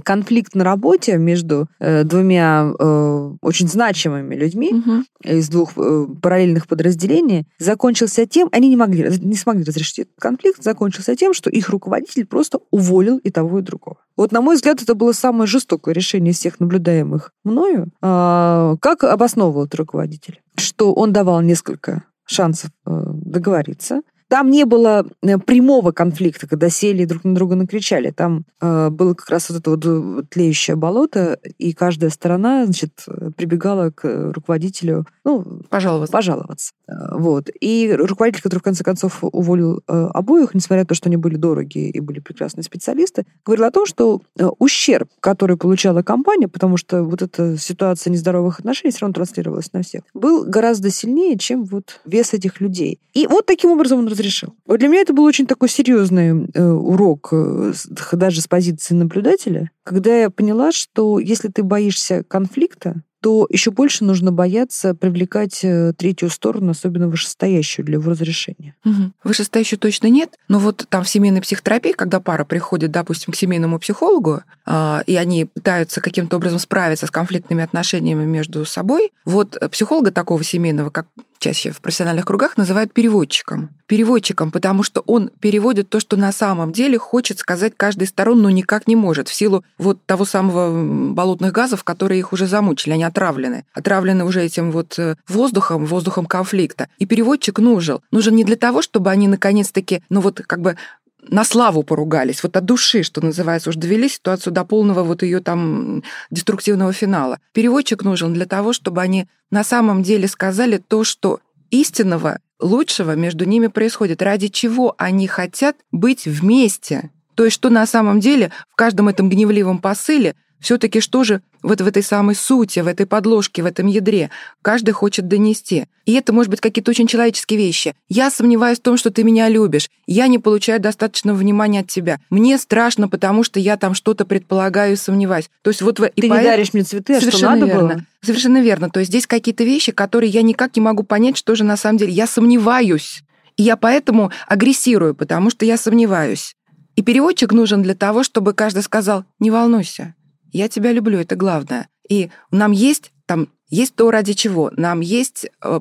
конфликт на работе между э, двумя э, очень значимыми людьми угу. из двух э, параллельных подразделений закончился тем, они не могли, не смогли разрешить этот конфликт, закончился тем, что их руководитель просто уволил и того, и другого. Вот, на мой взгляд, это было самое жестокое решение из всех наблюдаемых мною. А, как обосновывал этот руководитель? Что он давал несколько шансов договориться, там не было э, прямого конфликта, когда сели и друг на друга накричали. Там э, было как раз вот это вот э, тлеющее болото, и каждая сторона, значит, прибегала к руководителю, ну, пожаловаться. пожаловаться. Э, вот. И руководитель, который в конце концов уволил э, обоих, несмотря на то, что они были дорогие и были прекрасные специалисты, говорил о том, что э, ущерб, который получала компания, потому что вот эта ситуация нездоровых отношений все равно транслировалась на всех, был гораздо сильнее, чем вот вес этих людей. И вот таким образом он разрешил. Вот для меня это был очень такой серьезный э, урок, э, даже с позиции наблюдателя, когда я поняла, что если ты боишься конфликта, то еще больше нужно бояться привлекать э, третью сторону, особенно вышестоящую для его разрешения. Угу. Вышестоящую точно нет, но вот там в семейной психотерапии, когда пара приходит, допустим, к семейному психологу, э, и они пытаются каким-то образом справиться с конфликтными отношениями между собой, вот психолога такого семейного, как чаще в профессиональных кругах называют переводчиком. Переводчиком, потому что он переводит то, что на самом деле хочет сказать каждой сторон, но никак не может, в силу вот того самого болотных газов, которые их уже замучили, они отравлены. Отравлены уже этим вот э, воздухом, воздухом конфликта. И переводчик нужен. Нужен не для того, чтобы они наконец-таки, ну вот как бы на славу поругались, вот от души, что называется, уж довели ситуацию до полного вот ее там деструктивного финала. Переводчик нужен для того, чтобы они на самом деле сказали то, что истинного, лучшего между ними происходит, ради чего они хотят быть вместе. То есть, что на самом деле в каждом этом гневливом посыле все-таки что же вот в этой самой сути, в этой подложке, в этом ядре каждый хочет донести. И это, может быть, какие-то очень человеческие вещи. Я сомневаюсь в том, что ты меня любишь. Я не получаю достаточного внимания от тебя. Мне страшно, потому что я там что-то предполагаю и сомневаюсь. То есть вот ты и не поэт... даришь мне цветы, а Совершенно что надо верно. было? Совершенно верно. То есть здесь какие-то вещи, которые я никак не могу понять, что же на самом деле. Я сомневаюсь. И я поэтому агрессирую, потому что я сомневаюсь. И переводчик нужен для того, чтобы каждый сказал, не волнуйся, я тебя люблю, это главное. И нам есть там есть то, ради чего. Нам есть э,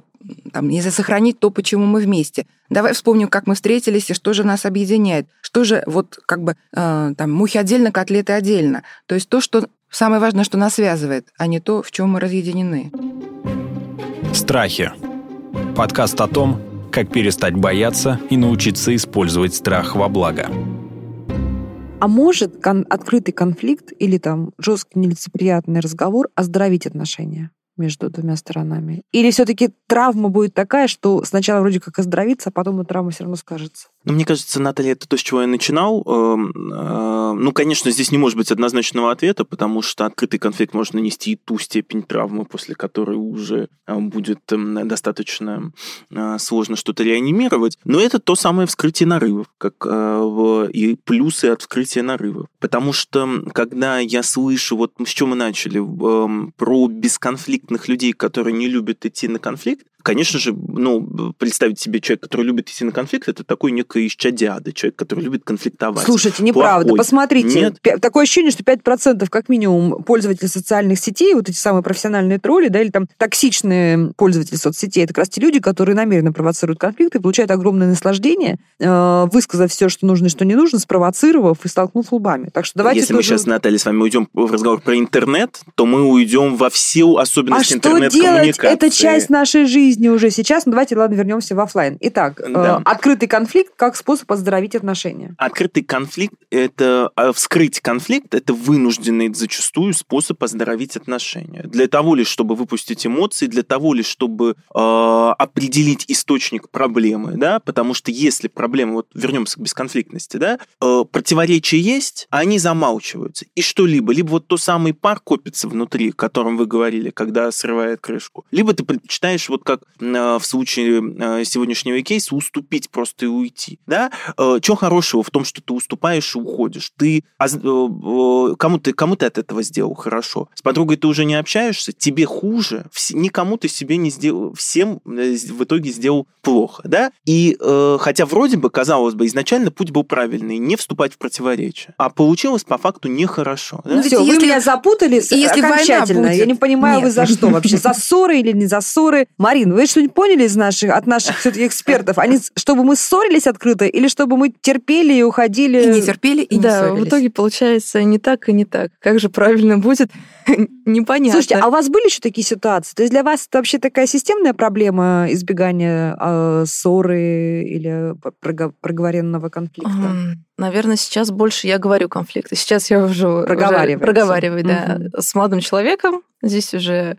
там, не сохранить то, почему мы вместе. Давай вспомним, как мы встретились и что же нас объединяет. Что же вот как бы э, там мухи отдельно, котлеты отдельно. То есть то, что самое важное, что нас связывает, а не то, в чем мы разъединены. Страхи. Подкаст о том, как перестать бояться и научиться использовать страх во благо. А может кон- открытый конфликт или там жесткий нелицеприятный разговор оздоровить отношения? между двумя сторонами? Или все-таки травма будет такая, что сначала вроде как оздоровится, а потом и травма все равно скажется? Ну, мне кажется, Наталья, это то, с чего я начинал. Эм, э, ну, конечно, здесь не может быть однозначного ответа, потому что открытый конфликт может нанести и ту степень травмы, после которой уже э, будет эм, достаточно э, сложно что-то реанимировать. Но это то самое вскрытие нарывов, как и плюсы от вскрытия нарывов. Потому что, когда я слышу, вот с чего мы начали, эм, про бесконфликтных людей, которые не любят идти на конфликт, конечно же, ну, представить себе человек, который любит идти на конфликт, это такой некий исчадиада, человек, который любит конфликтовать. Слушайте, неправда. Плохой. Посмотрите, Нет. такое ощущение, что 5% как минимум пользователей социальных сетей, вот эти самые профессиональные тролли, да, или там токсичные пользователи соцсетей, это как раз те люди, которые намеренно провоцируют конфликты, получают огромное наслаждение, э, высказав все, что нужно и что не нужно, спровоцировав и столкнув лбами. Так что давайте Если тоже... мы сейчас, Наталья, с вами уйдем в разговор про интернет, то мы уйдем во все особенности а интернет-коммуникации. что делать? Это часть нашей жизни жизни уже сейчас, но давайте, ладно, вернемся в офлайн. Итак, э, да. э, открытый конфликт как способ оздоровить отношения. Открытый конфликт – это э, вскрыть конфликт, это вынужденный зачастую способ оздоровить отношения. Для того лишь, чтобы выпустить эмоции, для того лишь, чтобы э, определить источник проблемы, да, потому что если проблема, вот вернемся к бесконфликтности, да, э, противоречия есть, а они замалчиваются. И что-либо, либо вот то самый пар копится внутри, о котором вы говорили, когда срывает крышку, либо ты предпочитаешь вот как Э, в случае э, сегодняшнего кейса уступить просто и уйти. Да? Э, Чего хорошего в том, что ты уступаешь и уходишь? Ты кому ты кому ты от этого сделал хорошо? С подругой ты уже не общаешься, тебе хуже, никому ты себе не сделал, всем в итоге сделал плохо, да? И хотя вроде бы казалось бы изначально путь был правильный, не вступать в противоречие, а получилось по факту нехорошо. Да? Ну, все, если, вы меня запутали если окончательно. Я не понимаю, Нет. вы за что вообще? За ссоры или не за ссоры? Марин, вы что-нибудь поняли из наших, от наших все-таки экспертов? Они, чтобы мы ссорились открыто или чтобы мы терпели и уходили? И не терпели, и да, не ссорились. в итоге получается не так и не так. Как же правильно будет, непонятно. Слушайте, а у вас были еще такие ситуации? То есть для вас это вообще такая системная проблема избегания э, ссоры или проговоренного конфликта? Наверное, сейчас больше я говорю конфликты. Сейчас я уже проговариваю, проговариваю да, угу. с молодым человеком. Здесь уже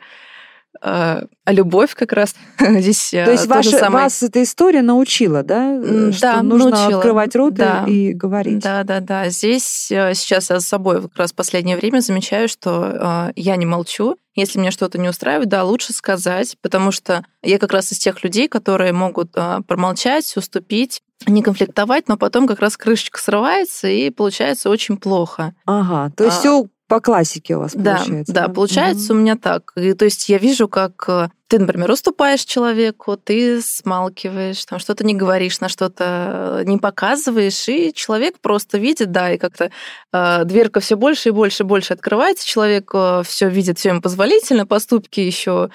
а, а любовь как раз здесь То есть ваша, самое... вас эта история научила, да? Да, что нужно научила. открывать рот да. и говорить. Да, да, да. Здесь э, сейчас я с собой как раз в последнее время замечаю, что э, я не молчу. Если мне что-то не устраивает, да, лучше сказать, потому что я как раз из тех людей, которые могут э, промолчать, уступить, не конфликтовать, но потом как раз крышечка срывается, и получается очень плохо. Ага, то есть а, все по классике у вас да, получается. Да, да получается угу. у меня так. И, то есть я вижу, как э, ты, например, уступаешь человеку, ты смалкиваешь, там что-то не говоришь, на что-то не показываешь, и человек просто видит, да, и как-то э, дверка все больше и больше и больше открывается, человек э, все видит, все ему позволительно, поступки еще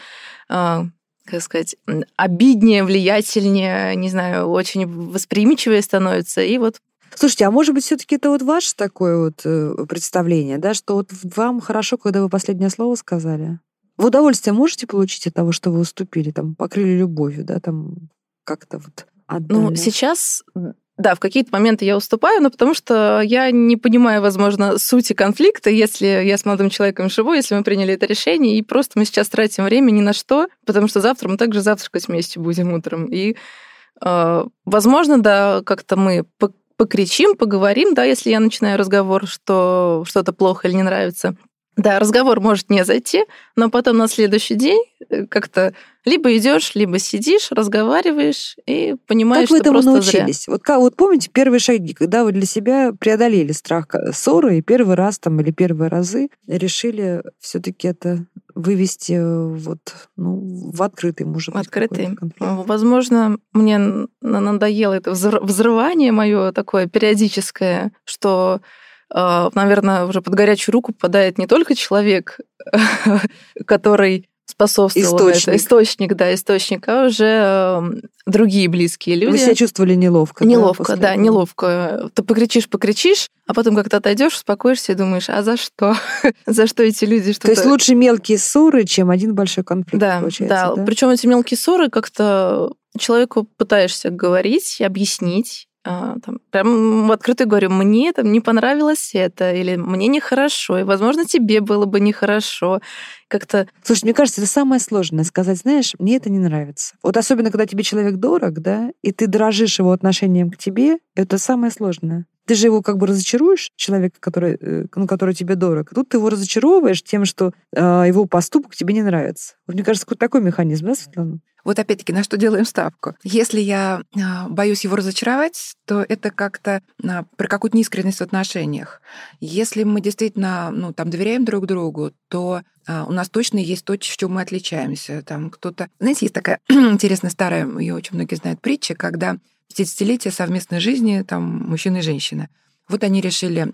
э, как сказать, обиднее, влиятельнее, не знаю, очень восприимчивее становится. И вот Слушайте, а может быть, все-таки это вот ваше такое вот э, представление, да, что вот вам хорошо, когда вы последнее слово сказали? Вы удовольствие можете получить от того, что вы уступили, там, покрыли любовью, да, там, как-то вот ну, отдали? Ну, сейчас да, в какие-то моменты я уступаю, но потому что я не понимаю, возможно, сути конфликта, если я с молодым человеком живу, если мы приняли это решение, и просто мы сейчас тратим время ни на что, потому что завтра мы также завтракать вместе будем утром. И, э, возможно, да, как-то мы покричим, поговорим, да, если я начинаю разговор, что что-то плохо или не нравится. Да, разговор может не зайти, но потом на следующий день э, как-то либо идешь, либо сидишь, разговариваешь и понимаешь, как вы что этому просто научились? Зря. Вот, как, вот помните первые шаги, когда вы для себя преодолели страх ссоры и первый раз там или первые разы решили все-таки это вывести вот ну, в открытый, может быть, открытый. Возможно, мне надоело это взрывание мое такое периодическое, что наверное, уже под горячую руку попадает не только человек, который способствовал источник. это, источник, да, источник, а уже э, другие близкие люди. Вы себя чувствовали неловко? Неловко, да, да неловко. Ты покричишь, покричишь, а потом как-то отойдешь, успокоишься и думаешь, а за что? за что эти люди что-то... То есть лучше мелкие ссоры, чем один большой конфликт, да, получается, да? да? Причем эти мелкие ссоры как-то человеку пытаешься говорить, объяснить, а, там, прям в открытую говорю, мне там не понравилось это, или мне нехорошо, и, возможно, тебе было бы нехорошо. Как-то... Слушай, мне кажется, это самое сложное, сказать, знаешь, мне это не нравится. Вот особенно, когда тебе человек дорог, да, и ты дрожишь его отношением к тебе, это самое сложное. Ты же его как бы разочаруешь, человека, который, э, ну, который тебе дорог. Тут ты его разочаровываешь тем, что э, его поступок тебе не нравится. Вот, мне кажется, какой-то такой механизм, да, Светлана? Вот опять-таки, на что делаем ставку? Если я а, боюсь его разочаровать, то это как-то а, про какую-то неискренность в отношениях. Если мы действительно ну, там, доверяем друг другу, то у нас точно есть то, в чем мы отличаемся. Там кто-то... Знаете, есть такая интересная старая, ее очень многие знают, притча, когда 50-летие совместной жизни там, мужчины и женщины. Вот они решили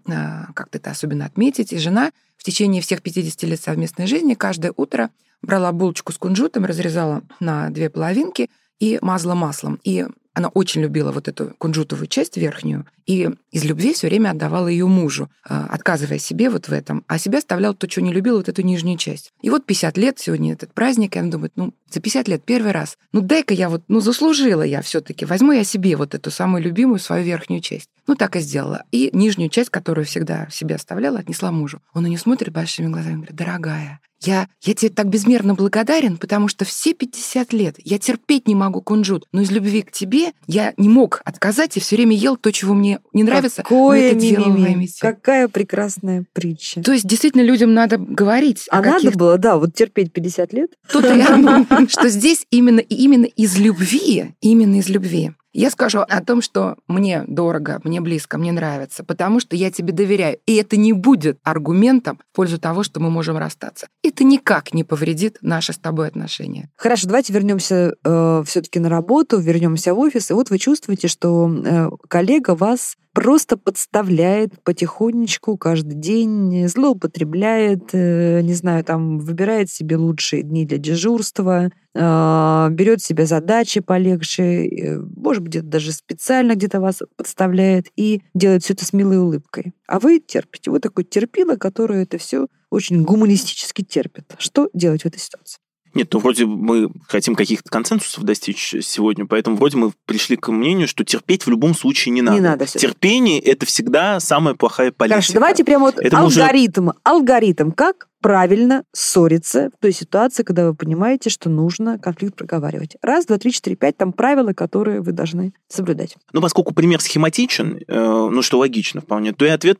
как-то это особенно отметить, и жена в течение всех 50 лет совместной жизни каждое утро брала булочку с кунжутом, разрезала на две половинки и мазала маслом. И она очень любила вот эту кунжутовую часть верхнюю, и из любви все время отдавала ее мужу, а, отказывая себе вот в этом, а себя оставляла то, что не любила, вот эту нижнюю часть. И вот 50 лет сегодня этот праздник, и она думает, ну, за 50 лет первый раз, ну, дай-ка я вот, ну, заслужила я все таки возьму я себе вот эту самую любимую свою верхнюю часть. Ну, так и сделала. И нижнюю часть, которую всегда себе оставляла, отнесла мужу. Он на нее смотрит большими глазами говорит, дорогая, я, я тебе так безмерно благодарен, потому что все 50 лет я терпеть не могу кунжут, но из любви к тебе я не мог отказать и все время ел то, чего мне не нравится. Какое это делал Какая прекрасная притча. То есть действительно людям надо говорить. А надо было, да, вот терпеть 50 лет. Тут я, что здесь именно именно из любви, именно из любви я скажу о том, что мне дорого, мне близко, мне нравится, потому что я тебе доверяю. И это не будет аргументом в пользу того, что мы можем расстаться. Это никак не повредит наши с тобой отношения. Хорошо, давайте вернемся э, все-таки на работу, вернемся в офис. И вот вы чувствуете, что э, коллега вас просто подставляет потихонечку каждый день, злоупотребляет, э, не знаю, там выбирает себе лучшие дни для дежурства, а, берет себе задачи полегче, э, может быть, где-то даже специально где-то вас подставляет и делает все это с милой улыбкой. А вы терпите. Вот такой терпило, который это все очень гуманистически терпит. Что делать в этой ситуации? Нет, ну вроде мы хотим каких-то консенсусов достичь сегодня, поэтому вроде мы пришли к мнению, что терпеть в любом случае не надо. Не надо. Терпение – это всегда самая плохая политика. Хорошо, давайте прямо вот это алгоритм. Уже... Алгоритм. Как правильно ссориться в той ситуации, когда вы понимаете, что нужно конфликт проговаривать. Раз, два, три, четыре, пять, там правила, которые вы должны соблюдать. Ну, поскольку пример схематичен, э, ну, что логично вполне, то и ответ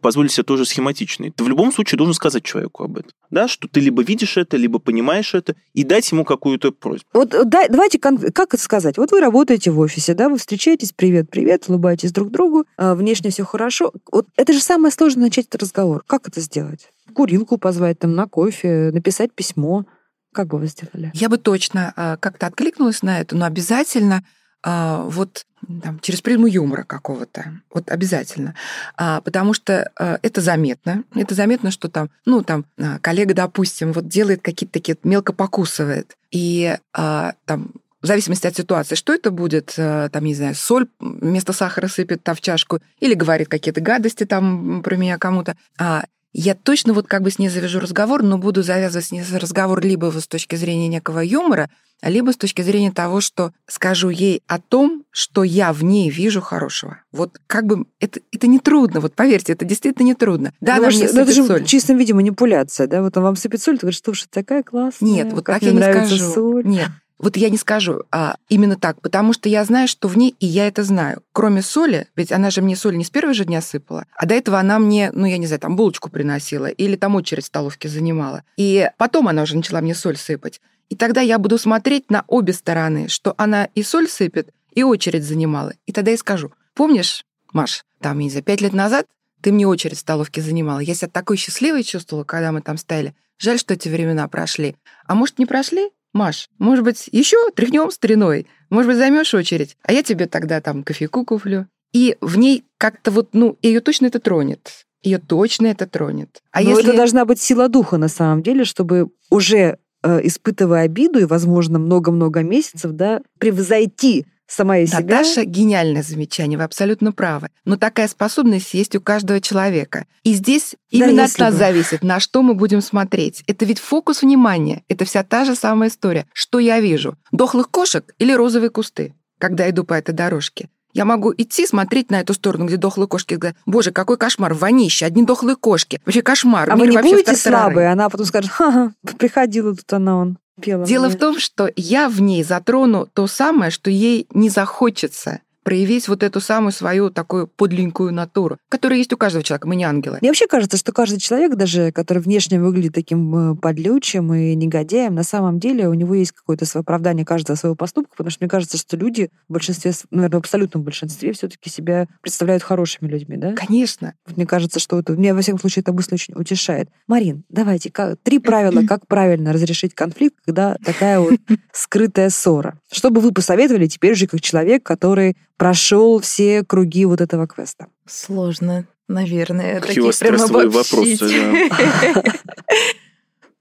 позволит себе тоже схематичный. Ты в любом случае должен сказать человеку об этом, да, что ты либо видишь это, либо понимаешь это, и дать ему какую-то просьбу. Вот э, да, давайте, как это сказать? Вот вы работаете в офисе, да, вы встречаетесь, привет, привет, улыбаетесь друг другу, э, внешне все хорошо. Вот это же самое сложное начать этот разговор. Как это сделать? Курилку позвать там на кофе, написать письмо. Как бы вы сделали? Я бы точно а, как-то откликнулась на это, но обязательно а, вот там, через призму юмора какого-то. Вот обязательно. А, потому что это заметно. Это заметно, что там, ну, там, коллега, допустим, вот делает какие-то такие, мелко покусывает. И там в зависимости от ситуации, что это будет, там, не знаю, соль вместо сахара сыпет там в чашку, или говорит какие-то гадости там про меня кому-то. Я точно вот как бы с ней завяжу разговор, но буду завязывать с ней разговор либо с точки зрения некого юмора, либо с точки зрения того, что скажу ей о том, что я в ней вижу хорошего. Вот как бы это, это не трудно, вот поверьте, это действительно не трудно. Да, ну, она мне ну, это же соль. в чистом виде манипуляция, да? Вот он вам сыпет соль, ты говоришь, слушай, такая классная. Нет, вот как так я не скажу. Соль. Нет, вот я не скажу а, именно так, потому что я знаю, что в ней, и я это знаю. Кроме соли, ведь она же мне соль не с первого же дня сыпала, а до этого она мне, ну, я не знаю, там булочку приносила или там очередь в столовке занимала. И потом она уже начала мне соль сыпать. И тогда я буду смотреть на обе стороны, что она и соль сыпет, и очередь занимала. И тогда я скажу, помнишь, Маш, там, не за пять лет назад ты мне очередь в столовке занимала. Я себя такой счастливой чувствовала, когда мы там стояли. Жаль, что эти времена прошли. А может, не прошли? Маш, может быть, еще тряхнем стариной? Может быть, займешь очередь? А я тебе тогда там кофейку куплю. И в ней как-то вот, ну, ее точно это тронет. Ее точно это тронет. А Но если... это должна быть сила духа на самом деле, чтобы уже э, испытывая обиду и, возможно, много-много месяцев, да, превзойти сама себя. Наташа, гениальное замечание, вы абсолютно правы. Но такая способность есть у каждого человека. И здесь да, именно от нас бы. зависит, на что мы будем смотреть. Это ведь фокус внимания. Это вся та же самая история. Что я вижу? Дохлых кошек или розовые кусты, когда иду по этой дорожке? Я могу идти смотреть на эту сторону, где дохлые кошки, говорят, боже, какой кошмар, вонище, одни дохлые кошки. Вообще кошмар. А вы не будете слабые? Она потом скажет, ха-ха, приходила тут она, он. Дело мне. в том, что я в ней затрону то самое, что ей не захочется проявить вот эту самую свою такую подленькую натуру, которая есть у каждого человека. Мы не ангелы. Мне вообще кажется, что каждый человек, даже который внешне выглядит таким э, подлючим и негодяем, на самом деле у него есть какое-то свое оправдание каждого своего поступка, потому что мне кажется, что люди в большинстве, наверное, в абсолютном большинстве все-таки себя представляют хорошими людьми, да? Конечно. Мне кажется, что это, мне, во всяком случае, эта мысль очень утешает. Марин, давайте, как, три правила, как правильно разрешить конфликт, когда такая вот скрытая ссора. Что бы вы посоветовали теперь же как человек, который прошел все круги вот этого квеста? Сложно, наверное. Какие Такие прямо вопросы.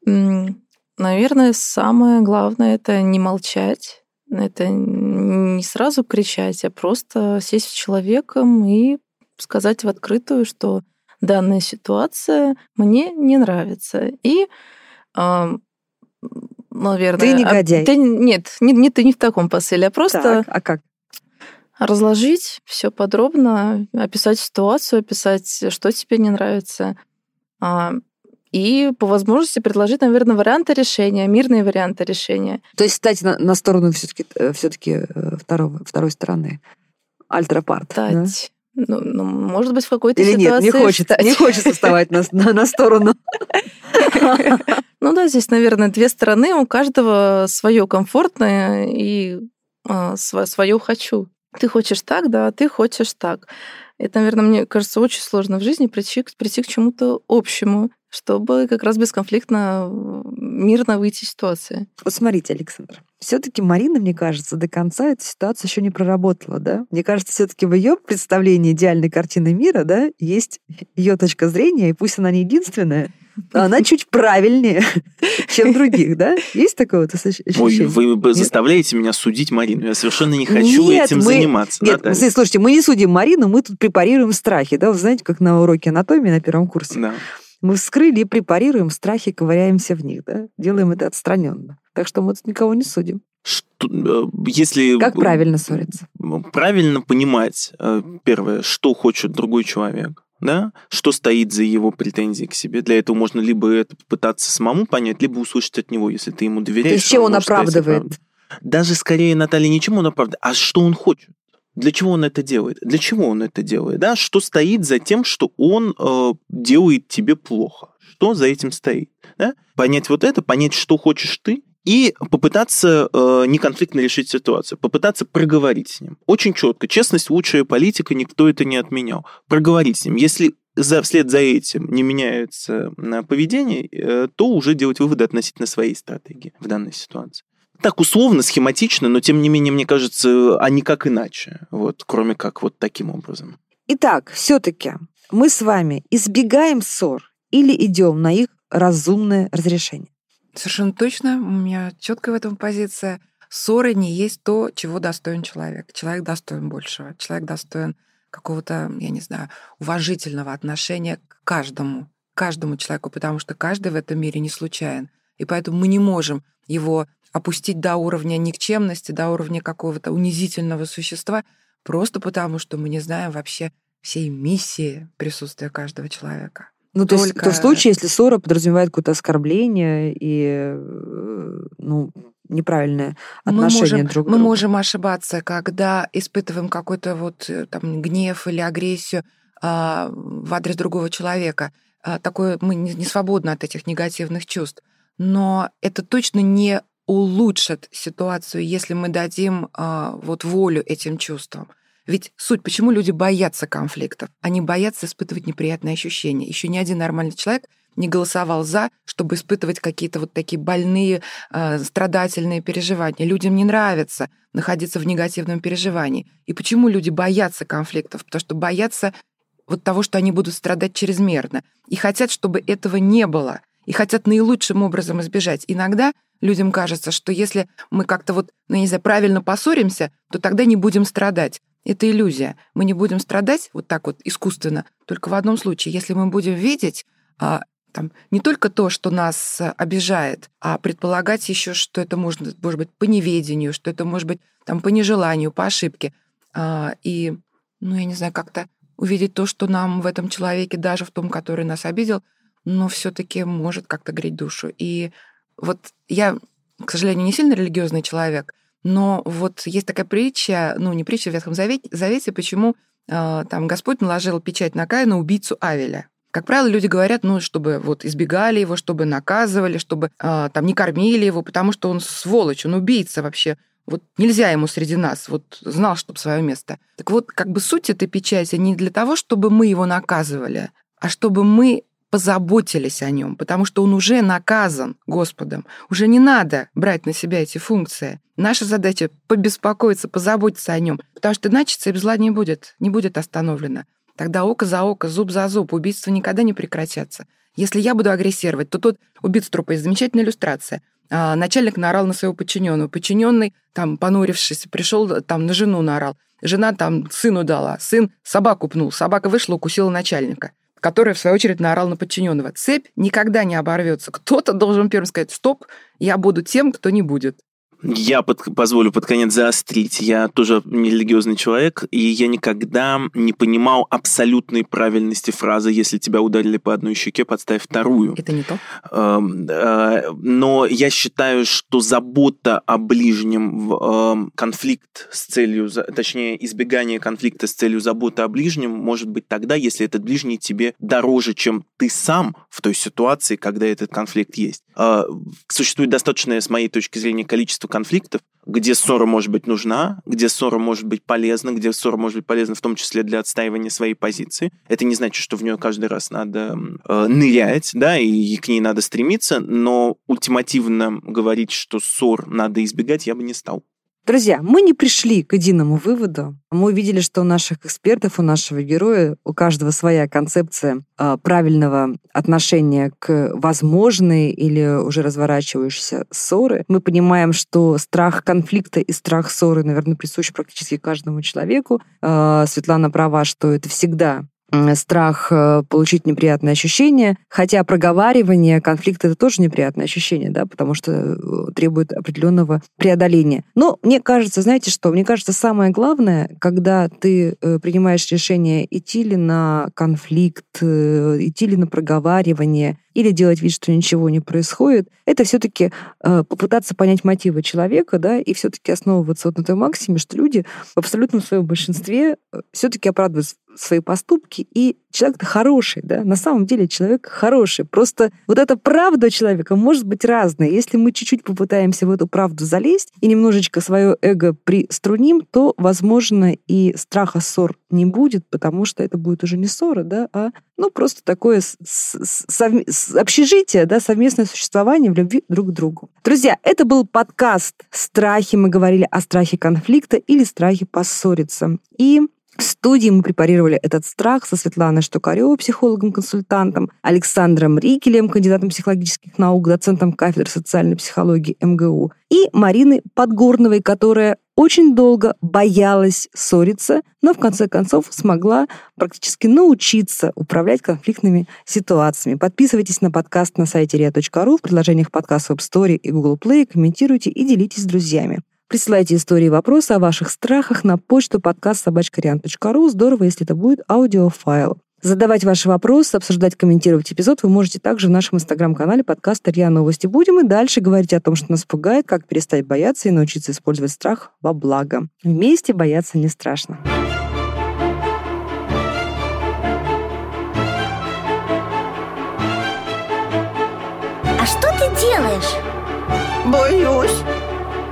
Наверное, самое главное это не молчать, это не сразу кричать, а просто сесть с человеком и сказать в открытую, что данная ситуация мне не нравится. И наверное. Ты негодяй. А, ты, нет, не, не ты не в таком посыле, а просто... Так, а как? Разложить все подробно, описать ситуацию, описать, что тебе не нравится. А, и по возможности предложить, наверное, варианты решения, мирные варианты решения. То есть стать на, на сторону все-таки все второго, второй стороны. Альтрапарт. Стать. Да? Ну, ну, может быть, в какой-то Или ситуации... нет, не хочется, не хочется вставать на, на, на сторону. Ну да, здесь, наверное, две стороны, у каждого свое комфортное и а, свое хочу. Ты хочешь так, да, а ты хочешь так. Это, наверное, мне кажется, очень сложно в жизни прийти, прийти к чему-то общему, чтобы как раз бесконфликтно, мирно выйти из ситуации. Вот смотрите, Александр, все-таки Марина, мне кажется, до конца эту ситуацию еще не проработала, да? Мне кажется, все-таки в ее представлении идеальной картины мира, да, есть ее точка зрения, и пусть она не единственная, она чуть правильнее, чем других, да? Есть такое вот ощущение? Ой, вы заставляете меня судить Марину. Я совершенно не хочу нет, этим мы... заниматься. Нет, Наталья. слушайте, мы не судим Марину, мы тут препарируем страхи, да? Вы знаете, как на уроке анатомии на первом курсе. Да. Мы вскрыли и препарируем страхи, ковыряемся в них, да? Делаем это отстраненно. Так что мы тут никого не судим. Что, э, если... Как правильно ссориться? Правильно понимать, э, первое, что хочет другой человек. Да, что стоит за его претензией к себе. Для этого можно либо это попытаться самому понять, либо услышать от него, если ты ему доверяешь. То есть чем он оправдывает? Даже скорее, Наталья, не чем он оправдывает, а что он хочет. Для чего он это делает? Для чего он это делает? Да? Что стоит за тем, что он э, делает тебе плохо? Что за этим стоит? Да? Понять вот это, понять, что хочешь ты, и попытаться э, неконфликтно решить ситуацию, попытаться проговорить с ним. Очень четко. Честность лучшая политика, никто это не отменял. Проговорить с ним. Если за, вслед за этим не меняется э, поведение, э, то уже делать выводы относительно своей стратегии в данной ситуации. Так условно, схематично, но тем не менее, мне кажется, а никак иначе, вот, кроме как вот таким образом. Итак, все-таки мы с вами избегаем ссор или идем на их разумное разрешение? Совершенно точно. У меня четкая в этом позиция. Ссоры не есть то, чего достоин человек. Человек достоин большего. Человек достоин какого-то, я не знаю, уважительного отношения к каждому, каждому человеку, потому что каждый в этом мире не случайен. И поэтому мы не можем его опустить до уровня никчемности, до уровня какого-то унизительного существа, просто потому что мы не знаем вообще всей миссии присутствия каждого человека. Ну, то есть то в случае, если ссора подразумевает какое-то оскорбление и э, ну, неправильное отношение мы можем, друг к другу. Мы можем ошибаться, когда испытываем какой-то вот э, там гнев или агрессию а, в адрес другого человека. А, такое мы не, не свободны от этих негативных чувств. Но это точно не улучшит ситуацию, если мы дадим а, вот волю этим чувствам. Ведь суть, почему люди боятся конфликтов? Они боятся испытывать неприятные ощущения. Еще ни один нормальный человек не голосовал за, чтобы испытывать какие-то вот такие больные, э, страдательные переживания. Людям не нравится находиться в негативном переживании. И почему люди боятся конфликтов? Потому что боятся вот того, что они будут страдать чрезмерно. И хотят, чтобы этого не было. И хотят наилучшим образом избежать. Иногда людям кажется, что если мы как-то вот, ну, не знаю, правильно поссоримся, то тогда не будем страдать. Это иллюзия. Мы не будем страдать вот так вот искусственно, только в одном случае, если мы будем видеть а, там, не только то, что нас обижает, а предполагать еще, что это может, может быть по неведению, что это может быть там, по нежеланию, по ошибке. А, и, ну, я не знаю, как-то увидеть то, что нам в этом человеке, даже в том, который нас обидел, но все-таки может как-то греть душу. И вот я, к сожалению, не сильно религиозный человек, но вот есть такая притча, ну, не притча в Ветхом Завете, Завете почему э, там Господь наложил печать на Каина убийцу Авеля. Как правило, люди говорят, ну, чтобы вот избегали его, чтобы наказывали, чтобы э, там не кормили его, потому что он сволочь, он убийца вообще. Вот нельзя ему среди нас, вот знал, чтобы свое место. Так вот, как бы суть этой печати не для того, чтобы мы его наказывали, а чтобы мы позаботились о нем, потому что он уже наказан Господом. Уже не надо брать на себя эти функции. Наша задача — побеспокоиться, позаботиться о нем, потому что иначе цепь зла не будет, не будет остановлена. Тогда око за око, зуб за зуб, убийства никогда не прекратятся. Если я буду агрессировать, то тот убийц трупа есть замечательная иллюстрация. А, начальник наорал на своего подчиненного. Подчиненный, там, понурившись, пришел, там, на жену наорал. Жена там сыну дала. Сын собаку пнул. Собака вышла, укусила начальника который, в свою очередь, наорал на подчиненного. Цепь никогда не оборвется. Кто-то должен первым сказать «стоп, я буду тем, кто не будет». Я под, позволю под конец заострить. Я тоже нерелигиозный человек, и я никогда не понимал абсолютной правильности фразы «если тебя ударили по одной щеке, подставь вторую». Это не то. Эм, э, но я считаю, что забота о ближнем, эм, конфликт с целью, точнее, избегание конфликта с целью заботы о ближнем может быть тогда, если этот ближний тебе дороже, чем ты сам в той ситуации, когда этот конфликт есть. Э, существует достаточное, с моей точки зрения, количество конфликтов, где ссора может быть нужна, где ссора может быть полезна, где ссора может быть полезна в том числе для отстаивания своей позиции. Это не значит, что в нее каждый раз надо э, нырять, да, и к ней надо стремиться, но ультимативно говорить, что ссор надо избегать, я бы не стал. Друзья, мы не пришли к единому выводу. Мы увидели, что у наших экспертов, у нашего героя, у каждого своя концепция э, правильного отношения к возможной или уже разворачивающейся ссоры. Мы понимаем, что страх конфликта и страх ссоры, наверное, присущ практически каждому человеку. Э, Светлана права, что это всегда страх э, получить неприятные ощущения, хотя проговаривание конфликта это тоже неприятное ощущение, да, потому что э, требует определенного преодоления. Но мне кажется, знаете что, мне кажется, самое главное, когда ты э, принимаешь решение идти ли на конфликт, идти ли на проговаривание, или делать вид, что ничего не происходит, это все-таки э, попытаться понять мотивы человека, да, и все-таки основываться вот на той максиме, что люди в абсолютном своем большинстве все-таки оправдывают свои поступки, и человек-то хороший, да, на самом деле человек хороший. Просто вот эта правда человека может быть разная. Если мы чуть-чуть попытаемся в эту правду залезть и немножечко свое эго приструним, то, возможно, и страха ссор не будет, потому что это будет уже не ссора, да, а ну, просто такое общежитие, да, совместное существование в любви друг к другу. Друзья, это был подкаст «Страхи». Мы говорили о страхе конфликта или страхе поссориться. И в студии мы препарировали этот страх со Светланой Штукаревой, психологом-консультантом, Александром Рикелем, кандидатом психологических наук, доцентом кафедры социальной психологии МГУ, и Мариной Подгорновой, которая очень долго боялась ссориться, но в конце концов смогла практически научиться управлять конфликтными ситуациями. Подписывайтесь на подкаст на сайте ria.ru в приложениях подкаст Web Story и Google Play, комментируйте и делитесь с друзьями. Присылайте истории и вопросы о ваших страхах на почту подкаст собачкариан.ру. Здорово, если это будет аудиофайл. Задавать ваши вопросы, обсуждать, комментировать эпизод вы можете также в нашем инстаграм-канале подкаста «РИА Новости». Будем и дальше говорить о том, что нас пугает, как перестать бояться и научиться использовать страх во благо. Вместе бояться не страшно. А что ты делаешь? Боюсь.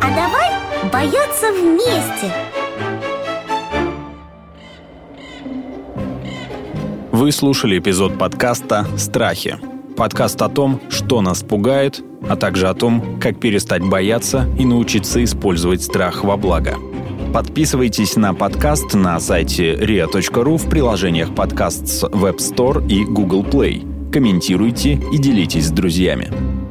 А давай Бояться вместе. Вы слушали эпизод подкаста «Страхи». Подкаст о том, что нас пугает, а также о том, как перестать бояться и научиться использовать страх во благо. Подписывайтесь на подкаст на сайте ria.ru в приложениях подкаст с Web Store и Google Play. Комментируйте и делитесь с друзьями.